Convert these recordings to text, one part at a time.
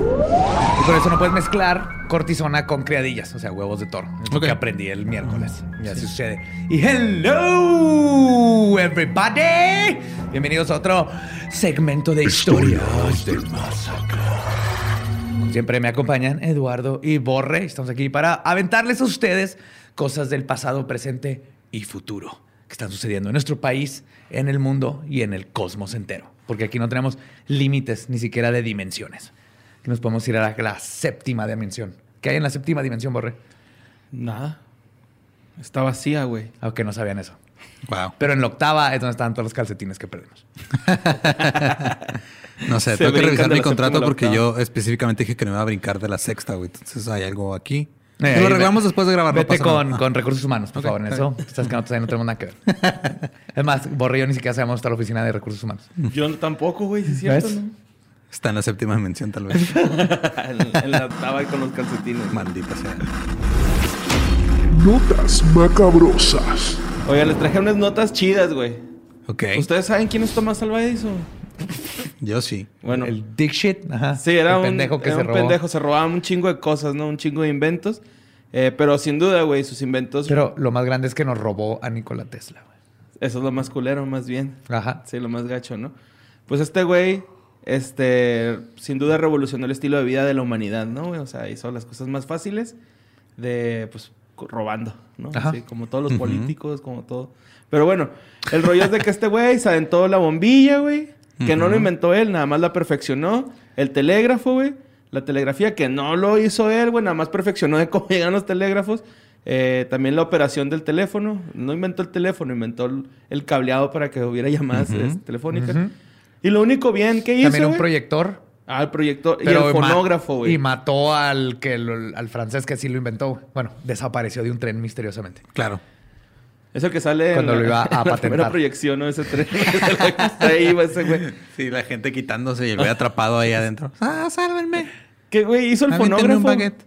Y por eso no puedes mezclar cortisona con criadillas, o sea, huevos de toro. Es lo que aprendí el miércoles. Y así sucede. Y hello, everybody. Bienvenidos a otro segmento de historias del más acá. Como Siempre me acompañan Eduardo y Borre. Estamos aquí para aventarles a ustedes cosas del pasado, presente y futuro que están sucediendo en nuestro país, en el mundo y en el cosmos entero. Porque aquí no tenemos límites ni siquiera de dimensiones que nos podemos ir a la, la séptima dimensión. ¿Qué hay en la séptima dimensión, Borre? Nada. Está vacía, güey. Aunque no sabían eso. Wow. Pero en la octava es donde estaban todos los calcetines que perdimos. No sé, Se tengo que revisar mi contrato porque yo específicamente dije que no me iba a brincar de la sexta, güey. Entonces hay algo aquí. Eh, lo arreglamos después de grabar. no Vete pasa con, con recursos humanos, por favor, en eso. Estás que ahí no tenemos nada que ver. es más, Borre y yo ni siquiera sabemos hasta la oficina de recursos humanos. Yo tampoco, güey, sí es cierto, ¿Ves? ¿no? Está en la séptima dimensión, tal vez. en, en la octava con los calcetines. Maldita sea. Notas macabrosas. Oiga, les traje unas notas chidas, güey. Ok. ¿Ustedes saben quién es Tomás Alva Edison? Yo sí. Bueno, El dick shit. Ajá. sí, era El un pendejo que era se un robó. pendejo. Se robaban un chingo de cosas, ¿no? Un chingo de inventos. Eh, pero sin duda, güey, sus inventos... Pero lo más grande es que nos robó a Nikola Tesla. güey. Eso es lo más culero, más bien. Ajá. Sí, lo más gacho, ¿no? Pues este güey, este, sin duda revolucionó el estilo de vida de la humanidad, ¿no? O sea, hizo las cosas más fáciles de, pues, robando, ¿no? Así, como todos los políticos, como todo. Pero bueno, el rollo es de que este güey se aventó la bombilla, güey. Que no lo inventó él, nada más la perfeccionó. El telégrafo, güey. La telegrafía, que no lo hizo él, güey. Nada más perfeccionó de cómo llegan los telégrafos. Eh, también la operación del teléfono. No inventó el teléfono, inventó el, cableado para que hubiera llamadas Ujú. este, telefónicas. Y lo único bien que hizo, También un güey- proyector. Ah, el proyector y el fonógrafo, güey. Y mató al que lo- al francés que sí lo inventó. güey. Bueno, desapareció de un tren misteriosamente. Claro. Es el que sale Cuando en lo iba a la patentar. primera proyección, ¿no? Ese tren. Ahí iba ese güey. Sí, la gente quitándose y el güey atrapado ahí adentro. ¡Ah, sálvenme! Que, güey, hizo el un fonógrafo. baguette.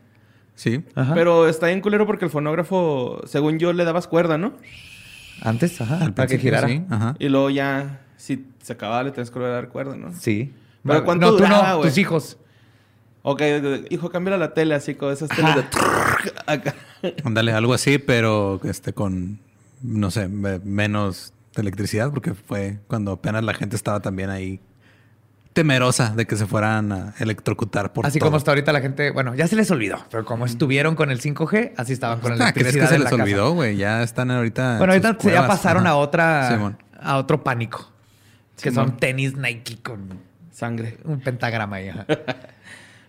Sí. Ajá. Pero está bien culero porque el fonógrafo, según yo, le dabas cuerda, ¿no? Antes, ajá. Al para que girara. Sí. Ajá. Y luego ya, si se acababa, le tenías que volver a dar cuerda, ¿no? Sí. Pero Bueno, ¿cuánto no, tú no, tus hijos. Ok, hijo, cambia la tele así con esas teles de... Acá. Ándale, algo así, pero este con, no sé, me- menos electricidad, porque fue cuando apenas la gente estaba también ahí temerosa de que se fueran a electrocutar por Así todo. como está ahorita la gente, bueno, ya se les olvidó, pero como estuvieron con el 5G, así estaban con la Ah, ¿crees electricidad que se les olvidó, güey? Ya están ahorita. en Bueno, ahorita se- ya pasaron Ajá. a otra Simón. a otro pánico, que son tenis Nike con Sangre. un pentagrama ahí. ajá.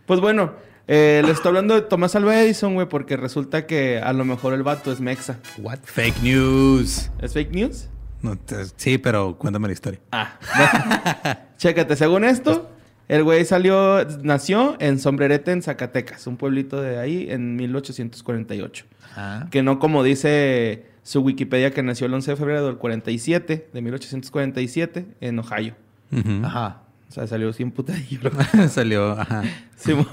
Pues bueno, eh, le estoy hablando de Tomás Alva Edison, güey, porque resulta que a lo mejor el vato es mexa. What? Fake news. ¿Es fake news? No, te- sí, pero cuéntame la historia. Ah. Chécate, según esto, el güey salió, nació en Sombrerete, en Zacatecas, un pueblito de ahí, en 1848. Ah. Que no como dice su Wikipedia que nació el 11 de febrero del 47, de 1847, en Ohio. Ajá. O sea, salió sin putadillo. Salió, ajá. Simón.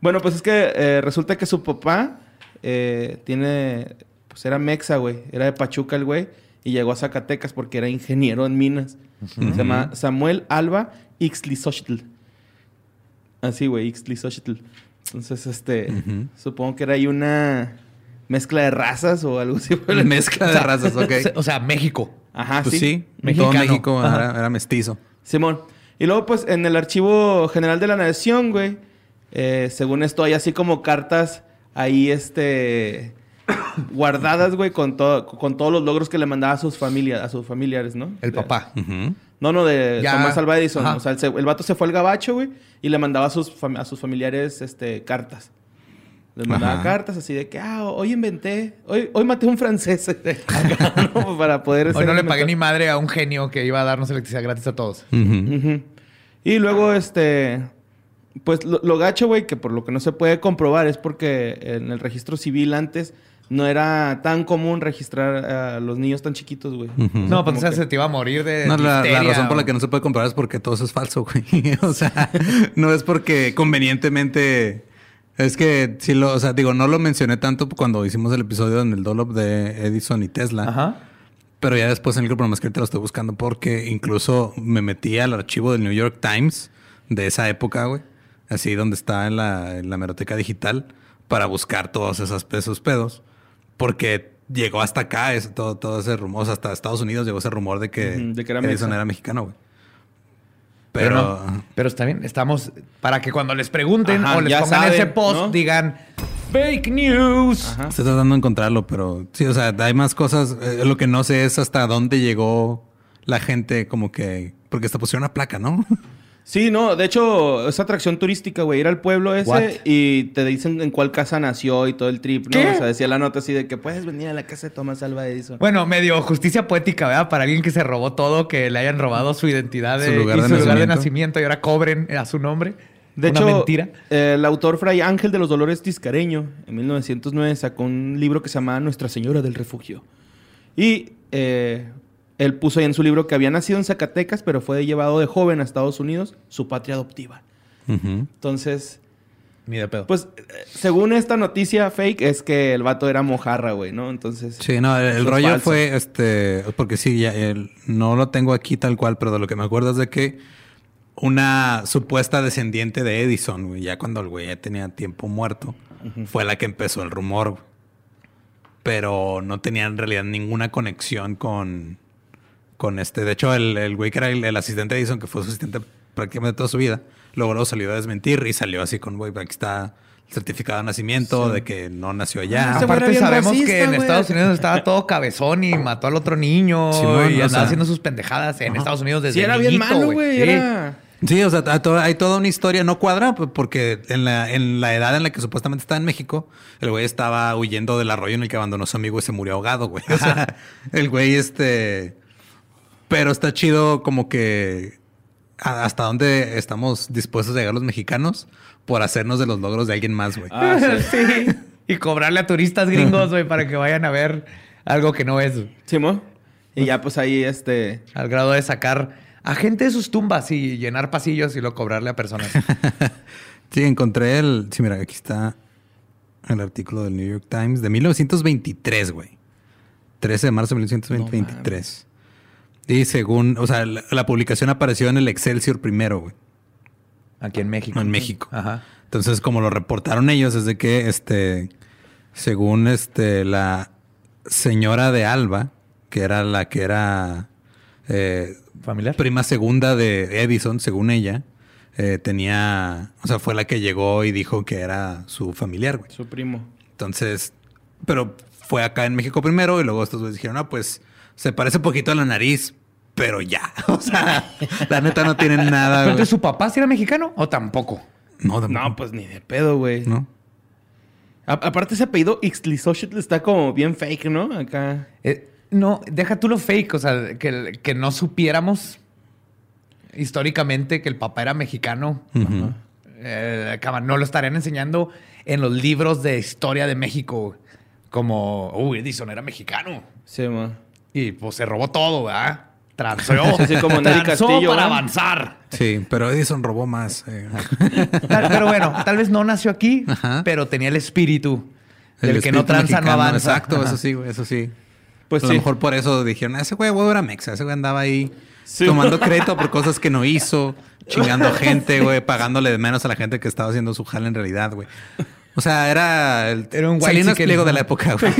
bueno, pues es que eh, resulta que su papá eh, tiene... Pues era mexa, güey. Era de Pachuca el güey. y llegó a Zacatecas porque era ingeniero en minas. Se llama Samuel Alba Ixtlisochtl. Así, güey, Ixtlisochtl. Entonces, este, supongo que era ahí una mezcla de razas o algo así. Mezcla de razas, ok. O sea, México. Ajá, Pues sí, Mexicano. todo México Ajá. era, era mestizo. Simón. Y luego, pues, en el Archivo General de la Nación, güey, eh, según esto, hay así como cartas ahí, este, guardadas, güey, con, todo, con todos los logros que le mandaba a sus familias, a sus familiares, ¿no? El De- papá. No, no, de Ya. Tomás Alva Edison. Ajá. O sea, el, el vato se fue al gabacho, güey, y le mandaba a sus, a sus familiares, este, cartas. Les mandaba Ajá. cartas así de que, ah, hoy inventé, hoy, hoy maté a un francés. Acá, ¿no? Para poder Hoy no le pagué ni madre a un genio que iba a darnos electricidad gratis a todos. Y luego, este, pues lo, lo gacho, güey, que por lo que no se puede comprobar es porque en el registro civil antes no era tan común registrar a los niños tan chiquitos, güey. No, pues como o sea, que- se te iba a morir de. No, la, razón por la que no se puede comprobar es porque todo eso es falso, güey. o sea, no es porque convenientemente... Es que sí lo... O sea, digo, no lo mencioné tanto cuando hicimos el episodio en el Dolop de Edison y Tesla. Ajá. Pero ya después en el grupo, nomás que ahorita lo estoy buscando porque incluso me metí al archivo del New York Times de esa época, güey. Así donde está en la, en la hemeroteca digital para buscar todos esos, esos pedos. Porque llegó hasta acá ese- todo, todo ese rumor. O sea, hasta Estados Unidos llegó ese rumor de que, Ujú, de que era Edison era mexicano, güey. Pero, Pero... no. Pero está bien. Estamos para que cuando les pregunten Ajá, o les pongan saben, ese post, ¿no? digan fake news. Ajá. Estoy tratando de encontrarlo, pero sí, o sea, hay más cosas. Eh, lo que no sé es hasta dónde llegó la gente, como que. Porque hasta pusieron una placa, ¿no? Sí, no, de hecho, es atracción turística, güey. Ir al pueblo ese What? y te dicen en cuál casa nació y todo el trip, ¿no? ¿Qué? O sea, decía la nota así de que puedes venir a la casa de Tomás Alva Edison. Bueno, medio justicia poética, ¿verdad? Para alguien que se robó todo, que le hayan robado su identidad Su de- lugar y de su lugar de nacimiento. nacimiento y ahora cobren a su nombre. De Una hecho, mentira. eh, el autor Fray Ángel de los Dolores Tiscareño, en 1909, sacó un libro que se llamaba Nuestra Señora del Refugio. Y eh, él puso ahí en su libro que había nacido en Zacatecas, pero fue llevado de joven a Estados Unidos, su patria adoptiva. Entonces, Ni de pedo. pues, eh, según esta noticia fake, es que el vato era mojarra, güey, ¿no? Entonces... Sí, no, el, rollo falso. fue este. Porque sí, ya el- no lo tengo aquí tal cual, pero de lo que me acuerdo es de que una supuesta descendiente de Edison, güey, ya cuando el güey ya tenía tiempo muerto, fue la que empezó el rumor. güey. Pero no tenía en realidad ninguna conexión con, con este. De hecho, el, el güey que era el, el asistente de Edison, que fue su asistente prácticamente toda su vida, luego, luego salió a desmentir y salió así con, güey, aquí está el certificado de nacimiento, de que no nació allá. Ese Aparte sabemos racista, que en güey. Estados Unidos estaba todo cabezón y mató al otro niño y o andaba sea. haciendo sus pendejadas en Estados Unidos desde Sí, era bien niñito, malo, güey. Sí. Era... Sí, o sea, hay toda, una historia, no cuadra, porque en la, en la edad en la que supuestamente está en México, el güey estaba huyendo del arroyo en el que abandonó a su amigo y se murió ahogado, güey. O sea, el güey, este. Pero está chido como que hasta dónde estamos dispuestos a llegar los mexicanos por hacernos de los logros de alguien más, güey. Ah, sí. Sí. Y cobrarle a turistas gringos, güey, para que vayan a ver algo que no es. Simón. Y ya, pues ahí, este... Al grado de sacar a gente de sus tumbas y llenar pasillos y luego cobrarle a personas. Sí, encontré el. Sí, mira, aquí está el artículo del New York Times de 1923, güey. 13 de marzo de 1923. Y según, o sea, la, la publicación apareció en el Excelsior primero, güey. Aquí en México. En México. Ajá. Entonces, como lo reportaron ellos, es de que, este, según este, la señora de Alba, que era la que era eh, ¿Familiar? prima segunda de Edison, según ella, eh, tenía, o sea, fue la que llegó y dijo que era su familiar, güey. Su primo. Entonces, pero fue acá en México primero y luego estos güeyes dijeron, ah, pues se parece poquito a la nariz, pero ya. O sea, la neta no tienen nada. ¿Pero entonces su papá sí era mexicano o tampoco? No, tampoco. No, pues ni de pedo, güey. No. A- aparte ese apellido Ixtlisochtl está como bien fake, ¿no? Acá. Eh, no, deja tú lo fake, o sea, que, que no supiéramos históricamente que el papá era mexicano. Eh, no lo estarían enseñando en los libros de historia de México. Como, uy, Edison era mexicano. Sí, ma. Y pues se robó todo, ¿verdad? Transó, Sí, como Nelly transó Castillo, para ¿verdad? avanzar. Sí, pero Edison robó más. eh. Tal- Pero bueno, tal vez no nació aquí, Ajá. pero tenía el espíritu El del que no tranza, no avanza. Exacto, Ajá. eso sí, eso sí. Pues a sí. lo mejor por eso dijeron, ese güey, güey, era mexa. Ese güey andaba ahí Sí. tomando crédito por cosas que no hizo, chingando gente, güey, pagándole de menos a la gente que estaba haciendo su jale en realidad, güey. O sea, era el Era un Salinas. Pliego de la época, güey.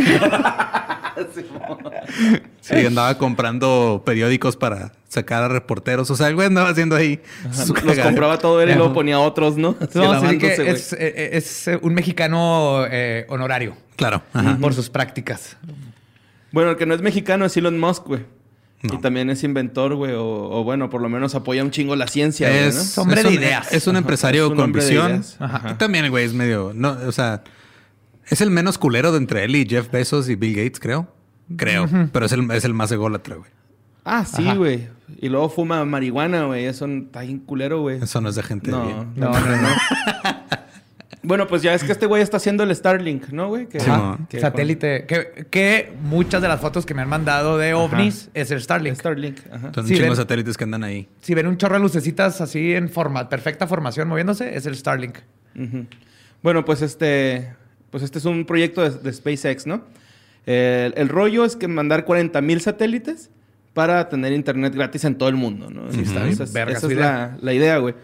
Sí, andaba comprando periódicos para sacar a reporteros. O sea, el güey andaba haciendo ahí Los cagadero. compraba todo él y luego ponía otros, ¿no? No, sí, que es, eh, es, eh, un mexicano eh, honorario Claro. Ajá. por sus prácticas. Bueno, el que no es mexicano es Elon Musk, güey. No. Y también es inventor, güey. O, o bueno, por lo menos apoya un chingo la ciencia, güey, Es, ¿no? Hombre es de ideas. Es un empresario Es un con visión. Y también güey es medio... No, o sea, es el menos culero de entre él y Jeff Bezos y Bill Gates, creo. Creo. Pero es el, es el más ególatra, güey. Ah, sí, güey. Y luego fuma marihuana, güey. Eso está bien culero, güey. Eso no es de gente No, bien. No, no, no. Bueno, pues ya es que este güey está haciendo el Starlink, ¿no, güey? Que- que Satélite. Que, que muchas de las fotos que me han mandado de ovnis es el Starlink. Starlink, ajá. Son Sí, un chingo de ven. satélites que andan ahí. Si ven un chorro de lucecitas así en forma, perfecta formación moviéndose, es el Starlink. Bueno, pues este, pues este es un proyecto de, de SpaceX, ¿no? El, el rollo es que mandar 40 mil satélites para tener internet gratis en todo el mundo, ¿no? Está Esa es, verga esa su es idea. la, la idea, güey.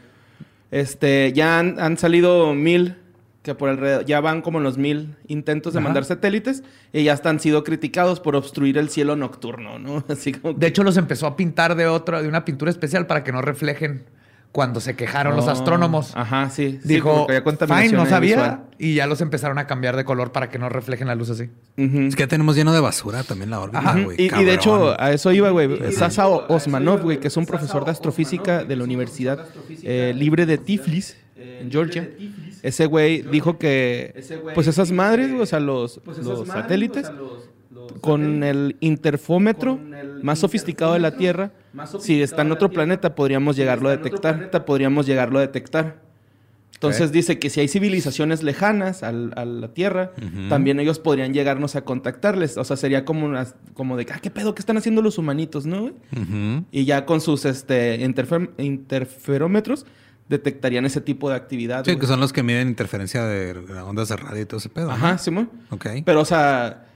Este, ya han, han salido mil, que por alrededor, ya van como los mil intentos de Ajá. mandar satélites y ya están sido criticados por obstruir el cielo nocturno, ¿no? Así como De hecho, los empezó a pintar de otra, de una pintura especial para que no reflejen cuando se quejaron los astrónomos. Ajá, sí. Dijo, porque había contaminación fine, no sabía. visual. Y ya los empezaron a cambiar de color para que no reflejen la luz así. Es que ya tenemos lleno de basura también la órbita, güey. Y, de hecho, a eso iba, güey. Sasa Osmanov, güey, que es un profesor de astrofísica de la Universidad eh, Libre de Tiflis, en Georgia. Ese güey dijo que, pues esas madres, güey, o sea, los, los satélites, con el interfómetro más sofisticado de la Tierra, si está en otro planeta, podríamos llegarlo a detectar. Podríamos llegarlo a detectar. Entonces dice que si hay civilizaciones lejanas al- a la Tierra, también ellos podrían llegarnos a contactarles. O sea, sería como, como de, ah, ¿qué pedo? ¿Qué están haciendo los humanitos, no? Y ya con sus este, interfer- interferómetros detectarían ese tipo de actividad. Sí, que son los que miden interferencia de ondas de radio y todo ese pedo. Ajá, ¿no? Simón. Ok. Pero, o sea,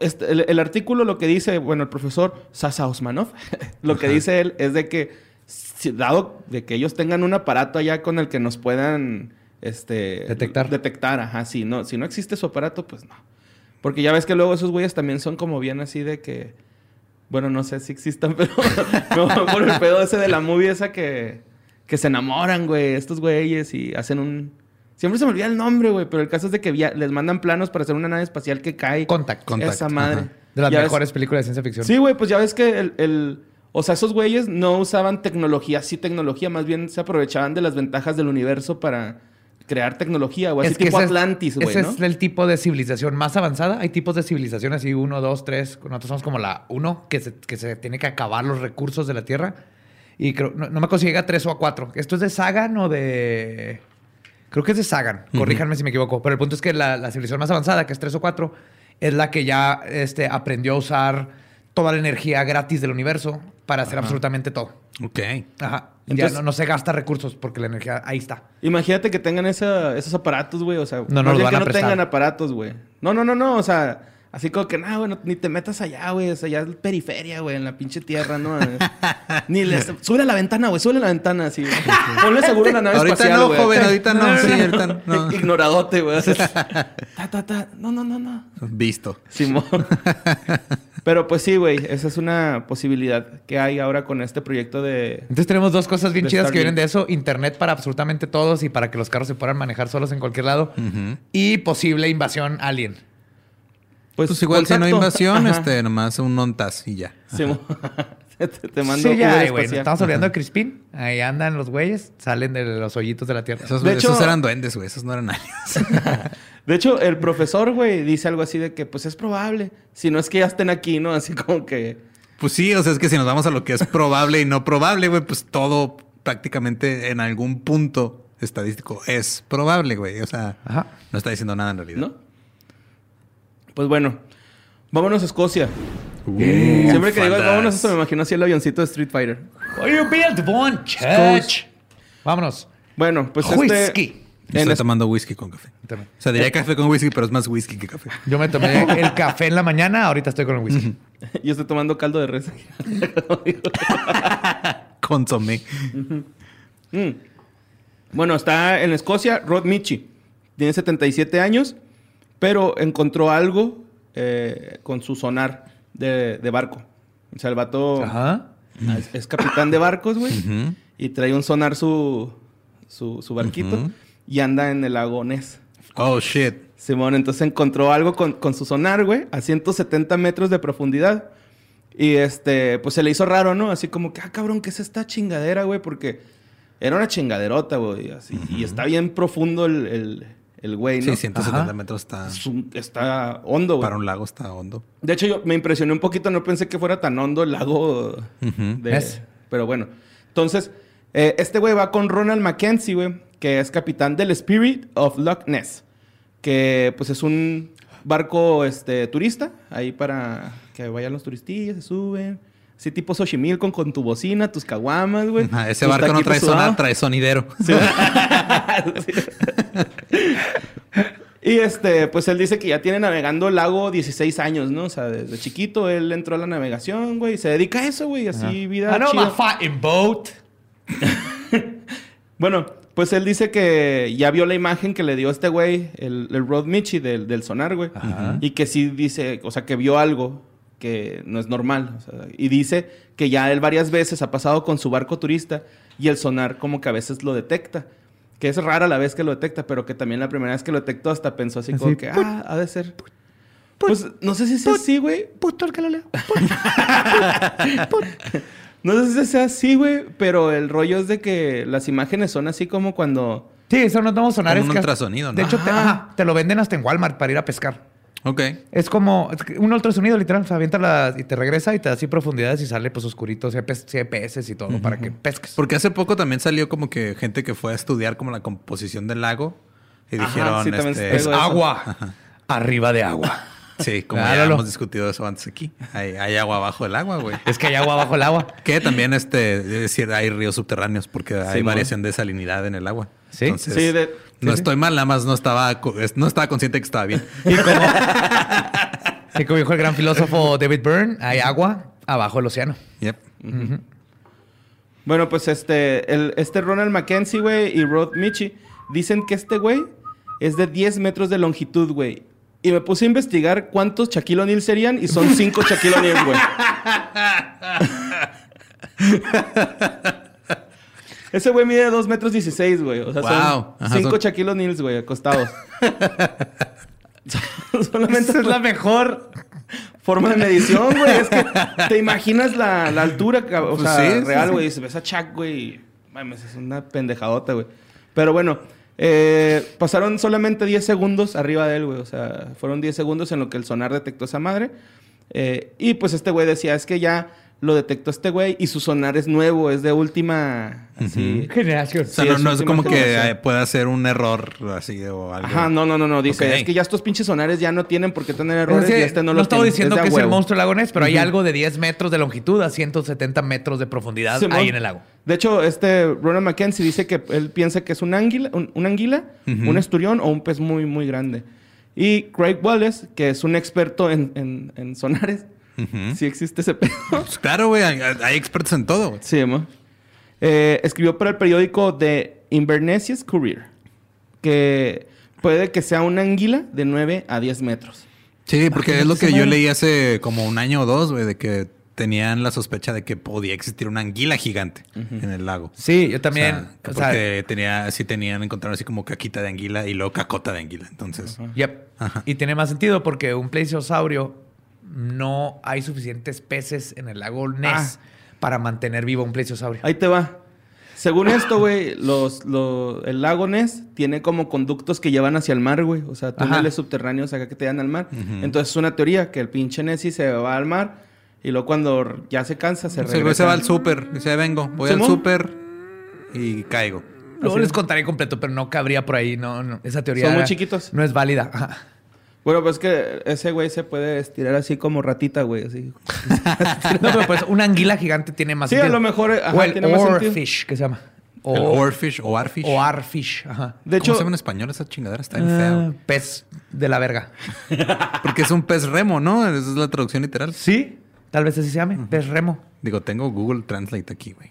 este, el, el artículo lo que dice, bueno, el profesor Sasa Osmanov, lo que Ajá. dice él es de que, si- dado de que ellos tengan un aparato allá con el que nos puedan este, Detectar. Detectar, ajá, si no, si no existe su aparato, pues no. Porque ya ves que luego esos güeyes también son como bien así de que, bueno, no sé si existan, pero no, por el pedo ese de la movie esa que, que se enamoran, güey, estos güeyes y hacen un... Siempre se me olvida el nombre, güey, pero el caso es de que les mandan planos para hacer una nave espacial que cae. Contact. Contact, Esa madre. ajá. De las Ya ves- mejores películas de ciencia ficción. Sí, güey, pues ya ves que el, el- O sea, esos güeyes no usaban tecnología, así tecnología, más bien se aprovechaban de las ventajas del universo para crear tecnología, o así tipo ese es- Atlantis, güey, Ese ¿no? es el tipo de civilización más avanzada. Hay tipos de civilización así, uno, dos, tres. Nosotros somos como la uno, que se, que se tiene que acabar los recursos de la Tierra. Y creo, no, no me llega a tres o a cuatro. ¿Esto es de Sagan o de...? Creo que es de Sagan. Corríjanme si me equivoco. Pero el punto es que la, la civilización más avanzada, que es tres o cuatro, es la que ya este, aprendió a usar toda la energía gratis del universo para hacer absolutamente todo. Ok. Ajá. Entonces- ya no, no se gasta recursos porque la energía ahí está. Imagínate que tengan esa- esos aparatos, güey, o sea, No nos más los bien van que a no prestar. tengan aparatos, güey. No, no, no, no, o sea, así como que, no, güey, no- ni te metas allá, güey, o sea, ya es periferia, güey, en la pinche tierra, ¿no? ni les... Sube a la ventana, güey, sube a la ventana, así. güey. Ponle seguro en la nave Ahorita espacial, no, güey. joven, ahorita no. Sí, ahorita no. Ignoradote, güey. o sea, ta, ta, ta. No, no, no, no. Visto. Simón. Pero pues sí, güey, esa es una posibilidad que hay ahora con este proyecto de... Entonces tenemos dos cosas bien chidas que vienen de eso. Internet para absolutamente todos y para que los carros se puedan manejar solos en cualquier lado. Y posible invasión alien. Pues, igual si no hay invasión, Ajá. este, nomás un ontas y ya. Simón. te, te mando sí, ya, güey. Estamos olvidando de Crispin. Ahí andan los güeyes. Salen de los hoyitos de la tierra. Esos, De esos hecho- eran duendes, güey. Esos no eran aliens. De hecho, el profesor, güey, dice algo así de que, pues es probable. Si no es que ya estén aquí, ¿no? Así como que... Pues sí, o sea, es que si nos vamos a lo que es probable y no probable, güey, pues todo prácticamente en algún punto estadístico es probable, güey. O sea, Ajá. no está diciendo nada en realidad. ¿No? Pues bueno, vámonos a Escocia. Siempre que digo vámonos, eso me imagino así el avioncito de Street Fighter. Oh, you built one church. Vámonos. Bueno, pues este... Whisky. Estoy es- tomando whisky con café. También. O sea, diría café con whisky, pero es más whisky que café. Yo me tomé el café en la mañana, ahorita estoy con el whisky. Yo estoy tomando caldo de res. Consomé. Mm. Bueno, está en Escocia, Rod Michi. Tiene 77 años, pero encontró algo eh, con su sonar de, de barco. O sea, el vato Ajá. es, es capitán de barcos, güey. Y trae un sonar su, su, su barquito y anda en el lago Ness. Oh, shit. Simón, entonces encontró algo con, con su sonar, güey, a 170 metros de profundidad. Y este, pues se le hizo raro, ¿no? Así como que, ah, cabrón, ¿qué es esta chingadera, güey? Porque era una chingaderota, güey. Así, Y está bien profundo el, el, el güey, ¿no? Sí, 170 Ajá. metros está... Es un- está hondo, güey. Para un lago está hondo. De hecho, yo me impresioné un poquito, no pensé que fuera tan hondo el lago. De- Es. Pero bueno. Entonces, eh, este güey va con Ronald Mackenzie, güey, que es capitán del Spirit of Loch Ness. Que pues es un barco este, turista, ahí para que vayan los turistillas, se suben. Así tipo Xochimilco con tu bocina, tus caguamas, güey. Ese barco no trae sonar, sudados. trae sonidero. Y este, pues él dice que ya tiene navegando el lago 16 años, ¿no? O sea, desde chiquito él entró a la navegación, güey, y se dedica a eso, güey, así vida I know chida. my fighting boat. Bueno, pues él dice que ya vio la imagen que le dio este güey, el, el Rod Michi del, del sonar, güey. Ajá. Y que sí dice, o sea, que vio algo que no es normal. o sea, y dice que ya él varias veces ha pasado con su barco turista y el sonar como que a veces lo detecta. Que es rara la vez que lo detecta, pero que también la primera vez que lo detectó hasta pensó así, como que, put, ah, ha de ser. Pues no sé si sea así, güey. Puto el que lo leo. No sé si sea así, güey, pero el rollo es de que las imágenes son así como cuando... Sí, eso no tenemos sonares. Como un que- ultrasonido, ¿no? De hecho, te, Ajá. ajá, te lo venden hasta en Walmart para ir a pescar. Ok. Es como es que un ultrasonido, literal. O sea, avienta la- y te regresa y te da así profundidades y sale pues oscurito, CPS, y todo para que pesques. Porque hace poco también salió como que gente que fue a estudiar como la composición del lago. Y Ajá, dijeron, sí, este, es agua arriba de agua. Sí, como Ah, ya hemos discutido eso antes aquí. Hay, hay agua abajo del agua, güey. Es que hay agua bajo el agua. Que también, este, es decir, hay ríos subterráneos porque hay variación de salinidad en el agua. Sí. Entonces, Sí, de- no sí, sí. estoy mal, nada más no estaba, no estaba consciente que estaba bien. Y como, y como dijo el gran filósofo David Byrne, hay agua abajo del océano. Yep. Bueno, pues este, el, este Ronald Mackenzie, güey, y Rod Michi dicen que este güey es de 10 metros de longitud, güey. Y me puse a investigar cuántos Shaquille O'Neal serían y son 5 Shaquille O'Neal, güey. Ese güey mide 2 metros 16, güey. O sea, Wow. son Ajá, 5 son- Shaquille güey, acostados. Solamente es la mejor. forma de medición, güey. Es que te imaginas la, la altura, o Pues sea, sí, sí, real, sí. güey. Si ves a Chuck, güey, mames, es una pendejadota, güey. Pero bueno, eh, pasaron solamente 10 segundos arriba de él, güey. O sea, fueron 10 segundos en lo que el sonar detectó esa madre. Eh, y pues este güey decía, es que ya lo detectó este güey y su sonar es nuevo, es de última, así. Generación. O sea, Sí, no, es no es como que generación. eh, pueda ser un error así o algo. Ajá, no, no, no, no. Dice, Ok. es que ya estos pinches sonares ya no tienen por qué tener errores Es que y este no, no lo estaba tiene. diciendo de que es el monstruo lagonés, pero hay Ujú. algo de 10 metros de longitud a 170 metros de profundidad Simón. ahí en el lago. De hecho, este Ronald Mackenzie dice que él piensa que es un anguila, un, un anguila, Ujú. un esturión o un pez muy, muy grande. Y Craig Wallace, que es un experto en, en- en sonares, Ujú. si existe ese pedo. Pues claro, güey, hay, hay expertos en todo. güey. sí. Eh, escribió para el periódico The Inverness Courier que puede que sea una anguila de 9 a 10 metros. Sí, porque es lo que yo leí hace como un año o dos, güey, de que tenían la sospecha de que podía existir una anguila gigante en el lago. Sí, yo también. O sea, o sea, porque tenía, sí tenían, encontraron así como caquita de anguila y luego cacota de anguila. Entonces, Yep. Ajá. Y tiene más sentido porque un plesiosaurio no hay suficientes peces en el lago Ness para mantener vivo un plesiosaurio. Ahí te va. Según esto, güey, los, lo- el lago Ness tiene como conductos que llevan hacia el mar, güey. O sea, túneles Ajá. subterráneos acá que te dan al mar. Entonces es una teoría que el pinche Nessie se va al mar y luego cuando ya se cansa se o sea, el güey regresa. se va al súper. Dice, vengo, voy al súper y caigo. Luego Así les es. contaré completo, pero no cabría por ahí. No, no. Esa teoría Son muy chiquitos. no es válida. Ajá. Bueno, pues que ese güey se puede estirar así como ratita, güey. Así. No, pero pues una anguila gigante tiene más Sí, a sentido. lo mejor, ajá, o el tiene más sentido. oarfish, que se llama. O, el oarfish o arfish. o arfish. Ajá. De ¿Cómo hecho, se llama en español esa chingadera? Está Ah, feo. pez de la verga. Porque es un pez remo, ¿no? Esa es la traducción literal. Sí, tal vez así se llame. Pez remo. Digo, tengo Google Translate aquí, güey.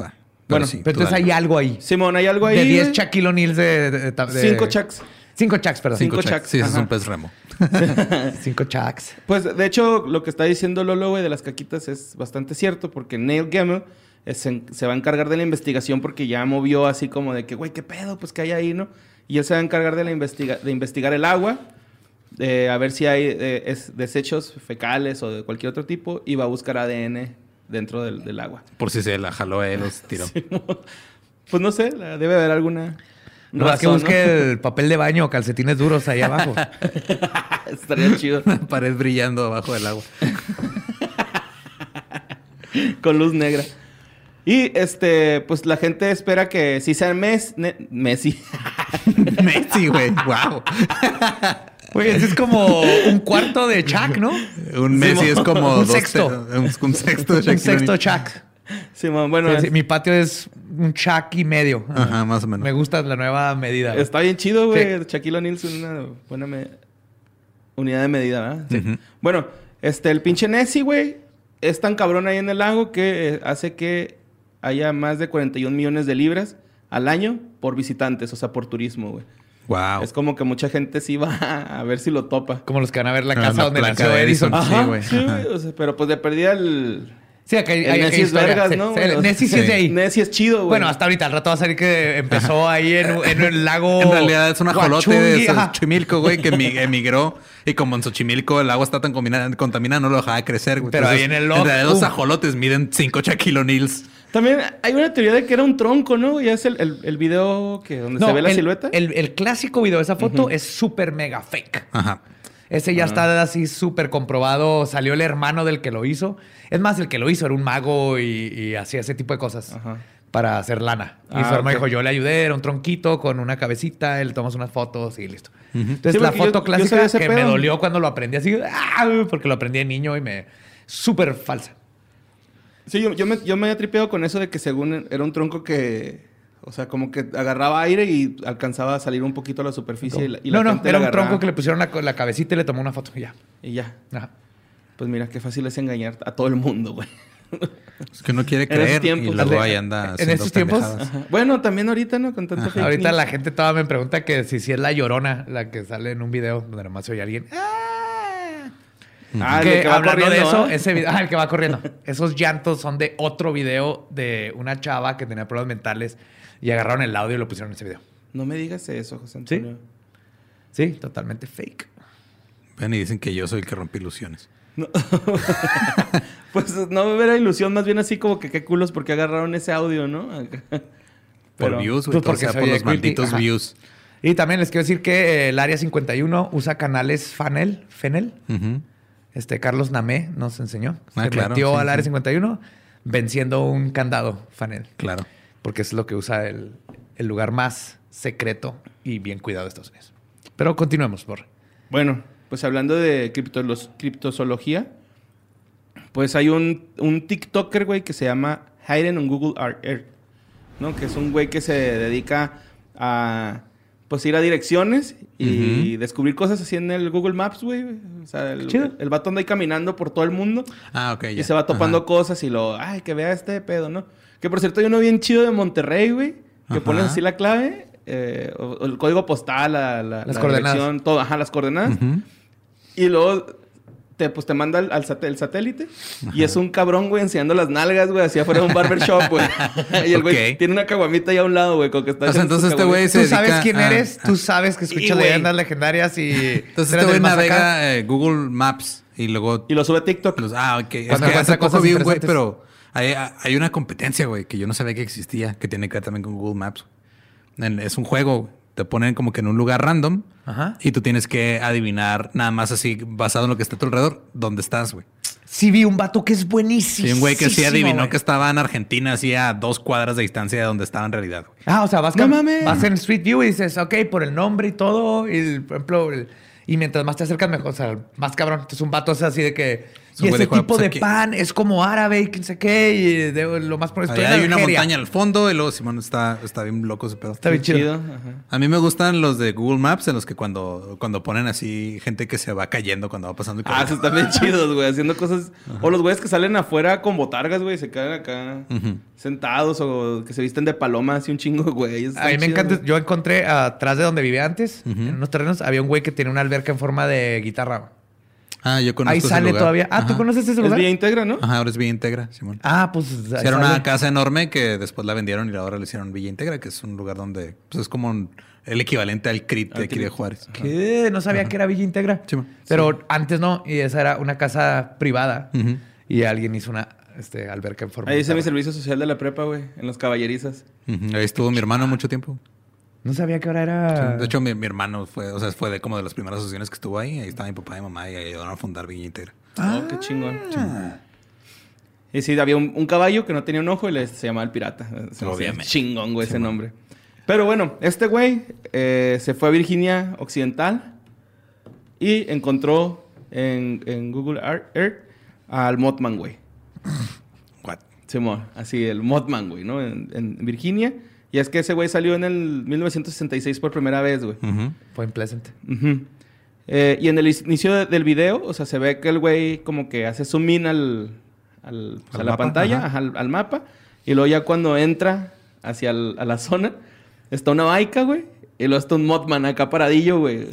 Va. Bueno, sí, Pero entonces dale. hay algo ahí. Simón, hay algo ahí. de 10 güey? Shaquille O'Neal de, de- de- de- Cinco Chucks. Cinco Chucks, perdón. Cinco Cinco Chucks. Sí, ese es un pez remo. Cinco Chucks. Pues de hecho, lo que está diciendo Lolo, güey, de las caquitas es bastante cierto, porque Neil Gaiman es en- se va a encargar de la investigación porque ya movió así como de que, güey, ¿qué pedo? Pues que hay ahí, ¿no? Y él se va a encargar de, la investiga de investigar el agua, eh, a ver si hay eh, es- desechos fecales o de cualquier otro tipo, y va a buscar ADN dentro del, del agua. Por si se la jaló a él o se tiró. Pues no sé, debe haber alguna No, es que razón, busque el papel de baño o calcetines duros ahí abajo. Estaría chido. Pared brillando abajo del agua. con luz negra. Y este, pues la gente espera que si sea Mes- Ne- Messi. Messi, güey. Wow. Oye, ese es como un cuarto de Chuck, ¿no? Un Messi es como Un dos sexto. un, un sexto de Un Shaquille sexto. Chuck. Simón, bueno, Sí, sí, es- mi patio es un Chuck y medio. Ajá, más o menos. Me gusta la nueva medida. güey. está bien chido, güey. Sí. Shaquille O'Neal es una buena me- unidad de medida, ¿verdad? Sí. Bueno, este, el pinche Nessie, güey, es tan cabrón ahí en el lago que eh, hace que haya más de 41 millones de libras al año por visitantes, o sea, por turismo, güey. Wow. Es como que mucha gente sí va a ver si lo topa. Como los que van a ver la Ah, casa donde nació Edison. Edison. Sí, güey, sí, o sea, pero pues de perdida el... Sí, acá hay, El hay- Nessie hay es vergas, Sí, ¿no? sí, güey? el Nessie sí es de ahí. Nessie es chido, güey. Bueno, hasta ahorita, al rato va a salir que empezó ahí en, en el lago. En realidad es un ajolote de. Xochimilco, güey, que emi- emigró. Y como en Xochimilco el agua está tan contaminada, no lo dejaba crecer, güey. Pero ahí en el log, En realidad los ¡pum! ajolotes miden 5 Shaquille O'Neals. También hay una teoría de que era un tronco, ¿no? Ya es el, el, el video que donde se ve la el, silueta. El, el clásico video de esa foto es súper mega fake. Ajá. Ese ya está así súper comprobado. Salió el hermano del que lo hizo. Es más, el que lo hizo era un mago y, y hacía ese tipo de cosas para hacer lana. Y Ah, su hermano dijo, yo le ayudé, era un tronquito con una cabecita, él tomas unas fotos y listo. Entonces Sí, la foto yo clásica que me dolió cuando lo aprendí así, ¡ah! porque lo aprendí de niño y me... Súper falsa. Sí, yo, yo me, yo me había tripeado con eso de que según era un tronco que... O sea, como que agarraba aire y alcanzaba a salir un poquito a la superficie. Y la, y la no, no, gente era un tronco que le pusieron la, la cabecita y le tomó una foto y ya. Y ya. Ajá. Pues mira, qué fácil es engañar a todo el mundo, güey. Es que uno quiere creer y tiempos. luego De- ahí anda en estos tiempos. Ajá. Bueno, también ahorita, ¿no? Con tanta Ahorita la gente toda me pregunta que si, si es la llorona la que sale en un video donde nomás se oye alguien. ¡Ah! Ah, el que, de que va hablando corriendo, de eso, ¿ah? ese video, ah, el que va corriendo. Esos llantos son de otro video de una chava que tenía problemas mentales y agarraron el audio y lo pusieron en ese video. No me digas eso, José Antonio. Sí, totalmente fake. Ven y dicen que yo soy el que rompe ilusiones. Pues no era ilusión, más bien así como que qué culos porque agarraron ese audio, ¿no? Por views, güey. pues todo porque sea se por los creepy, malditos ajá. views. Y también les quiero decir que el Área 51 usa canales Fanel, Fenel. Este Carlos Namé nos enseñó. Ah, Se claro, metió sí, al Área sí. 51 venciendo un candado Fanel. Claro. Porque es lo que usa el, el lugar más secreto y bien cuidado de Estados Unidos. Pero continuemos, por Bueno, pues hablando de criptolos- criptozoología, pues hay un, un TikToker, güey, que se llama Hayden on Google Ar- Earth, ¿no? Que es un güey que se dedica a, pues, ir a direcciones y descubrir cosas así en el Google Maps, güey. O sea, el, Chido. el vato anda ahí caminando por todo el mundo Ah, ok. y ya. se va topando Ajá. cosas y lo, ay, que vea este pedo, ¿no? Que por cierto hay uno bien chido de Monterrey, güey, que Ajá. pones así la clave, eh, o, o el código postal, la, la, Las la coordenadas. todo, ajá, las coordenadas. Y luego te, pues, te manda al, al sat- el satélite y es un cabrón, güey, enseñando las nalgas, güey, hacia afuera de un barbershop, güey. y el güey tiene una caguamita ahí a un lado, güey, con que está O sea, entonces este güey se Tú sabes dedica quién a- eres, tú sabes que Y, escuchas güey. leyendas legendarias y... Entonces este güey navega eh, Google Maps y luego... Y lo sube a TikTok. los- ah, ok. Es que hace poco cosas vi un güey, pero hay, hay una competencia, güey, que yo no sabía que existía, que tiene que ver también con Google Maps. Es un juego, te ponen como que en un lugar random Ajá. y tú tienes que adivinar nada más así, basado en lo que está a tu alrededor, dónde estás, güey. Sí vi un vato que es buenísimo. Sí, un güey que sí adivinó güey. que estaba en Argentina, así a dos cuadras de distancia de donde estaba en realidad, güey. Ah, o sea, vas, No mames. vas en Street View y dices, ok, por el nombre y todo, y el- por ejemplo, el- y mientras más te acercas, mejor, o sea, más cabrón. Entonces un vato es así de que Y ese "Ah, tipo pues de aquí- pan es como árabe y quién sé qué. Y de- lo más por esto Allá hay una montaña al fondo y luego Simón está, está bien loco ese pedo. Está bien chido. Ajá. A mí me gustan los de Google Maps en los que cuando, cuando ponen así gente que se va cayendo cuando va pasando. y Ah, esos están bien chidos, güey, haciendo cosas. O los güeyes que salen afuera con botargas, güey, se quedan acá sentados o que se visten de paloma, así un chingo, güey. A mí me encanta. Yo encontré atrás de donde vivía antes, en unos terrenos, había un güey que tenía una alberca en forma de guitarra. Ah, yo conozco Ahí ese sale lugar. todavía. Ah, ¿tú Ajá. conoces ese Es lugar? Villa Integra, ¿no? Ajá, ahora es Villa Integra, Simón. Ah, pues. Sí, era una casa enorme que después la vendieron y ahora le hicieron Villa Integra, que es un lugar donde pues, es como un- el equivalente al CRIT de Al aquí CRIT. de Juárez. ¿Qué? No sabía que era Villa Integra. Sí, man. Pero antes no, y esa era una casa privada. Ujú. Y alguien hizo una este, alberca en forma Ahí de hice mi servicio social de la prepa, güey, en los caballerizas. Ujú. Ahí estuvo mi hermano mucho tiempo. No sabía que ahora era. De hecho, mi, mi hermano fue, o sea, fue de como de las primeras asociaciones que estuvo ahí. Ahí estaba mi papá y mamá y ayudaron a fundar Villa Integra. Oh, qué chingón. Y sí, había un, un caballo que no tenía un ojo y le, se llamaba el pirata. Obviamente. chingón, güey, ese nombre. Pero bueno, este güey eh, se fue a Virginia Occidental y encontró en, en Google Ar- Earth al Mothman, güey. What? Simón, así, el Mothman, güey, ¿no? En, en Virginia. Y es que ese güey salió en el 1966 por primera vez, güey. Fue en Pleasant. Eh, y en el inicio de- del video, o sea, se ve que el güey como que hace zoom in al, al- pues, Al a la mapa, pantalla, ajá. ajá, al, al mapa. Y luego ya cuando entra hacia el- a la zona, está una baica, güey. Y luego está un Mothman acá paradillo, güey.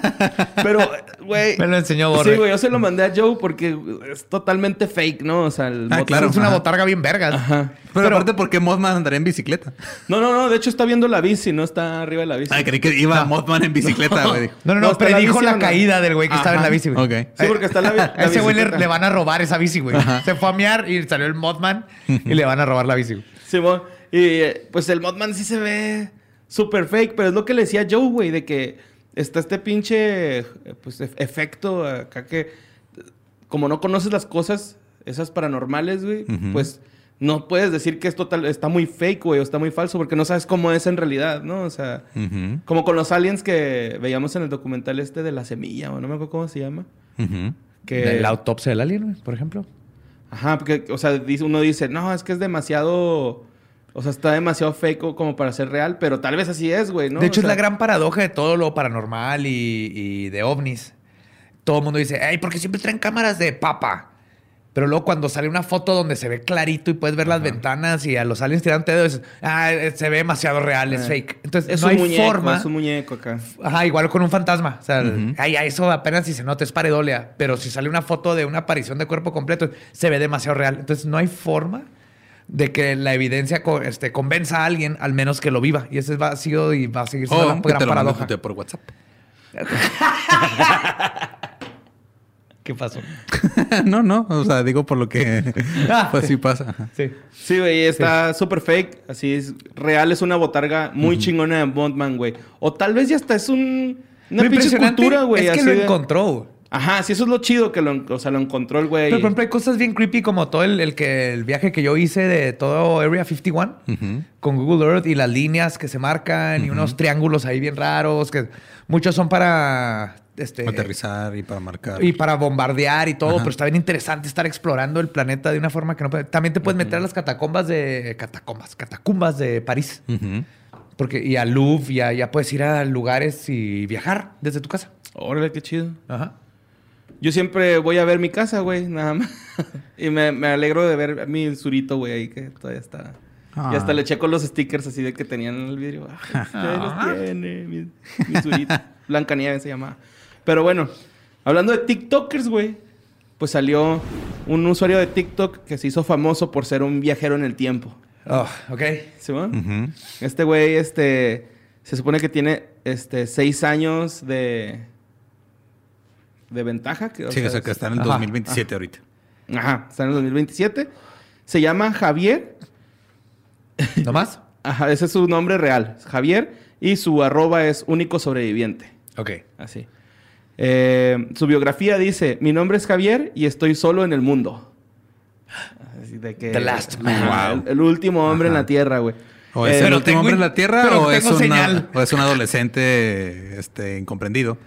Pero, güey... Me lo enseñó Borre. Sí, güey, yo se lo mandé a Joe porque es totalmente fake, ¿no? O sea, el Ah, claro. Es una Ajá. botarga bien vergas. Ajá. Pero, aparte, ¿por qué Mothman andaría en bicicleta? No, no, no. De hecho, está viendo la bici, no está arriba de la bici. Ah, creí que iba Mothman en bicicleta, güey. No, no, No, no, la predijo bici la no. caída del güey que estaba en la bici, güey. Ok. Sí, porque está la, bi- A la ese güey le, van a robar esa bici, güey. Se fue a mear y salió el Mothman y le van a robar la bici, güey. Simón. Y eh, pues el Mothman sí se ve súper fake, pero es lo que le decía Joe, güey, de que está este pinche eh, pues, ef- efecto acá que como no conoces las cosas, esas paranormales, güey, pues no puedes decir que es total, está muy fake, güey, o está muy falso, porque no sabes cómo es en realidad, ¿no? O sea, como con los aliens que veíamos en el documental este de la semilla, o no me acuerdo cómo se llama. Que... La autopsia del alien, güey, por ejemplo. Ajá, porque, o sea, uno dice, no, es que es demasiado, o sea, está demasiado fake o- como para ser real, pero tal vez así es, güey, ¿no? de hecho, O sea, es la gran paradoja de todo lo paranormal y, y de ovnis. Todo el mundo dice, ay, porque siempre traen cámaras de papa. Pero luego cuando sale una foto donde se ve clarito y puedes ver las ventanas y a los aliens tirando dedos, ah, eh, se ve demasiado real, es eh, fake. Entonces, es no un hay muñeco, forma. Es un muñeco acá. Ajá, igual con un fantasma. O sea, ay, eso apenas si se nota, es pareidolia. Pero si sale una foto de una aparición de cuerpo completo, se ve demasiado real. Entonces, no hay forma de que la evidencia este, convenza a alguien, al menos que lo viva. Y ese va, ha sido y va a seguir siendo la Oh, gran te lo paradoja. tío por WhatsApp. ¿Qué pasó? no, no. O sea, digo por lo que... pues sí pasa. Sí. Sí, güey, está súper fake, así es, real, es una botarga muy chingona de Bondman, güey. O tal vez ya hasta es un, una Lo pinche impresionante cultura, güey. Es que así lo de- encontró. Ajá, sí, eso es lo chido que lo, o sea, lo encontró el güey. Pero, por ejemplo, hay cosas bien creepy como todo el, el que, el viaje que yo hice de todo Area 51 Ujú. con Google Earth y las líneas que se marcan y unos triángulos ahí bien raros que muchos son para este Aterrizar y para marcar. y para bombardear y todo, Ajá. pero está bien interesante estar explorando el planeta de una forma que no puede- También te puedes meter a las catacombas de catacombas, catacumbas de París, porque y al Louvre ya, ya puedes ir a lugares y viajar desde tu casa. Órale, qué chido. Ajá. Yo siempre voy a ver mi casa, güey, nada más. y me, me alegro de ver mi surito, güey, ahí que todavía está. Ah. Y hasta le checo los stickers así de que tenían en el vidrio. Ah, ahí los tiene, mi, mi surito. Se llama. Pero bueno, hablando de TikTokers, güey, pues salió un usuario de TikTok que se hizo famoso por ser un viajero en el tiempo. Oh, ok. ¿Sí, va? Este güey, este, se supone que tiene, este, seis años de, de ventaja. Que, o Sí, sea, o sea, que está en el Ajá. 2027 ahorita. Ajá, está en el 2027. Se llama Javier. ¿No más? Ajá, ese es su nombre real. Javier. Y su arroba es único sobreviviente. Ok. Así. Eh, su biografía dice: Mi nombre es Javier y estoy solo en el mundo. Así de que. The last man. Wow. el, el último hombre en la tierra, güey. O es Eh, el pero último tengo hombre en la Tierra o es, una- o es un adolescente este, incomprendido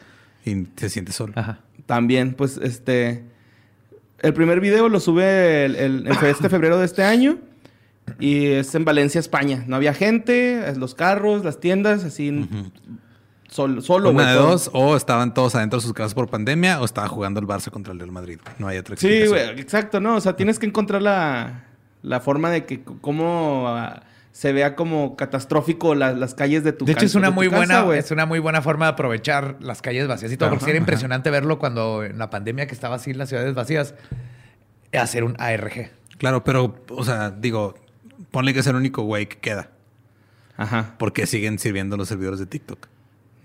y se siente solo. Ajá. También, pues, este. El primer video lo sube el, este febrero de este año. Y es en Valencia, España. No había gente, los carros, las tiendas, así. Solo, solo, Una de dos, o estaban todos adentro de sus casas por pandemia, o estaba jugando el Barça contra el Real Madrid. No hay otra Sí, güey, exacto, ¿no? O sea, tienes que encontrar la, la forma de que cómo ah, se vea como catastrófico la- las calles de tu De hecho, es una muy casa, buena, es una muy buena forma de aprovechar las calles vacías y todo, porque Ajá, sí era ajá. impresionante verlo cuando en la pandemia que estaba así las ciudades vacías, hacer un ARG. Claro, pero, o sea, digo, ponle que es el único güey que queda. Ajá. Porque siguen sirviendo los servidores de TikTok.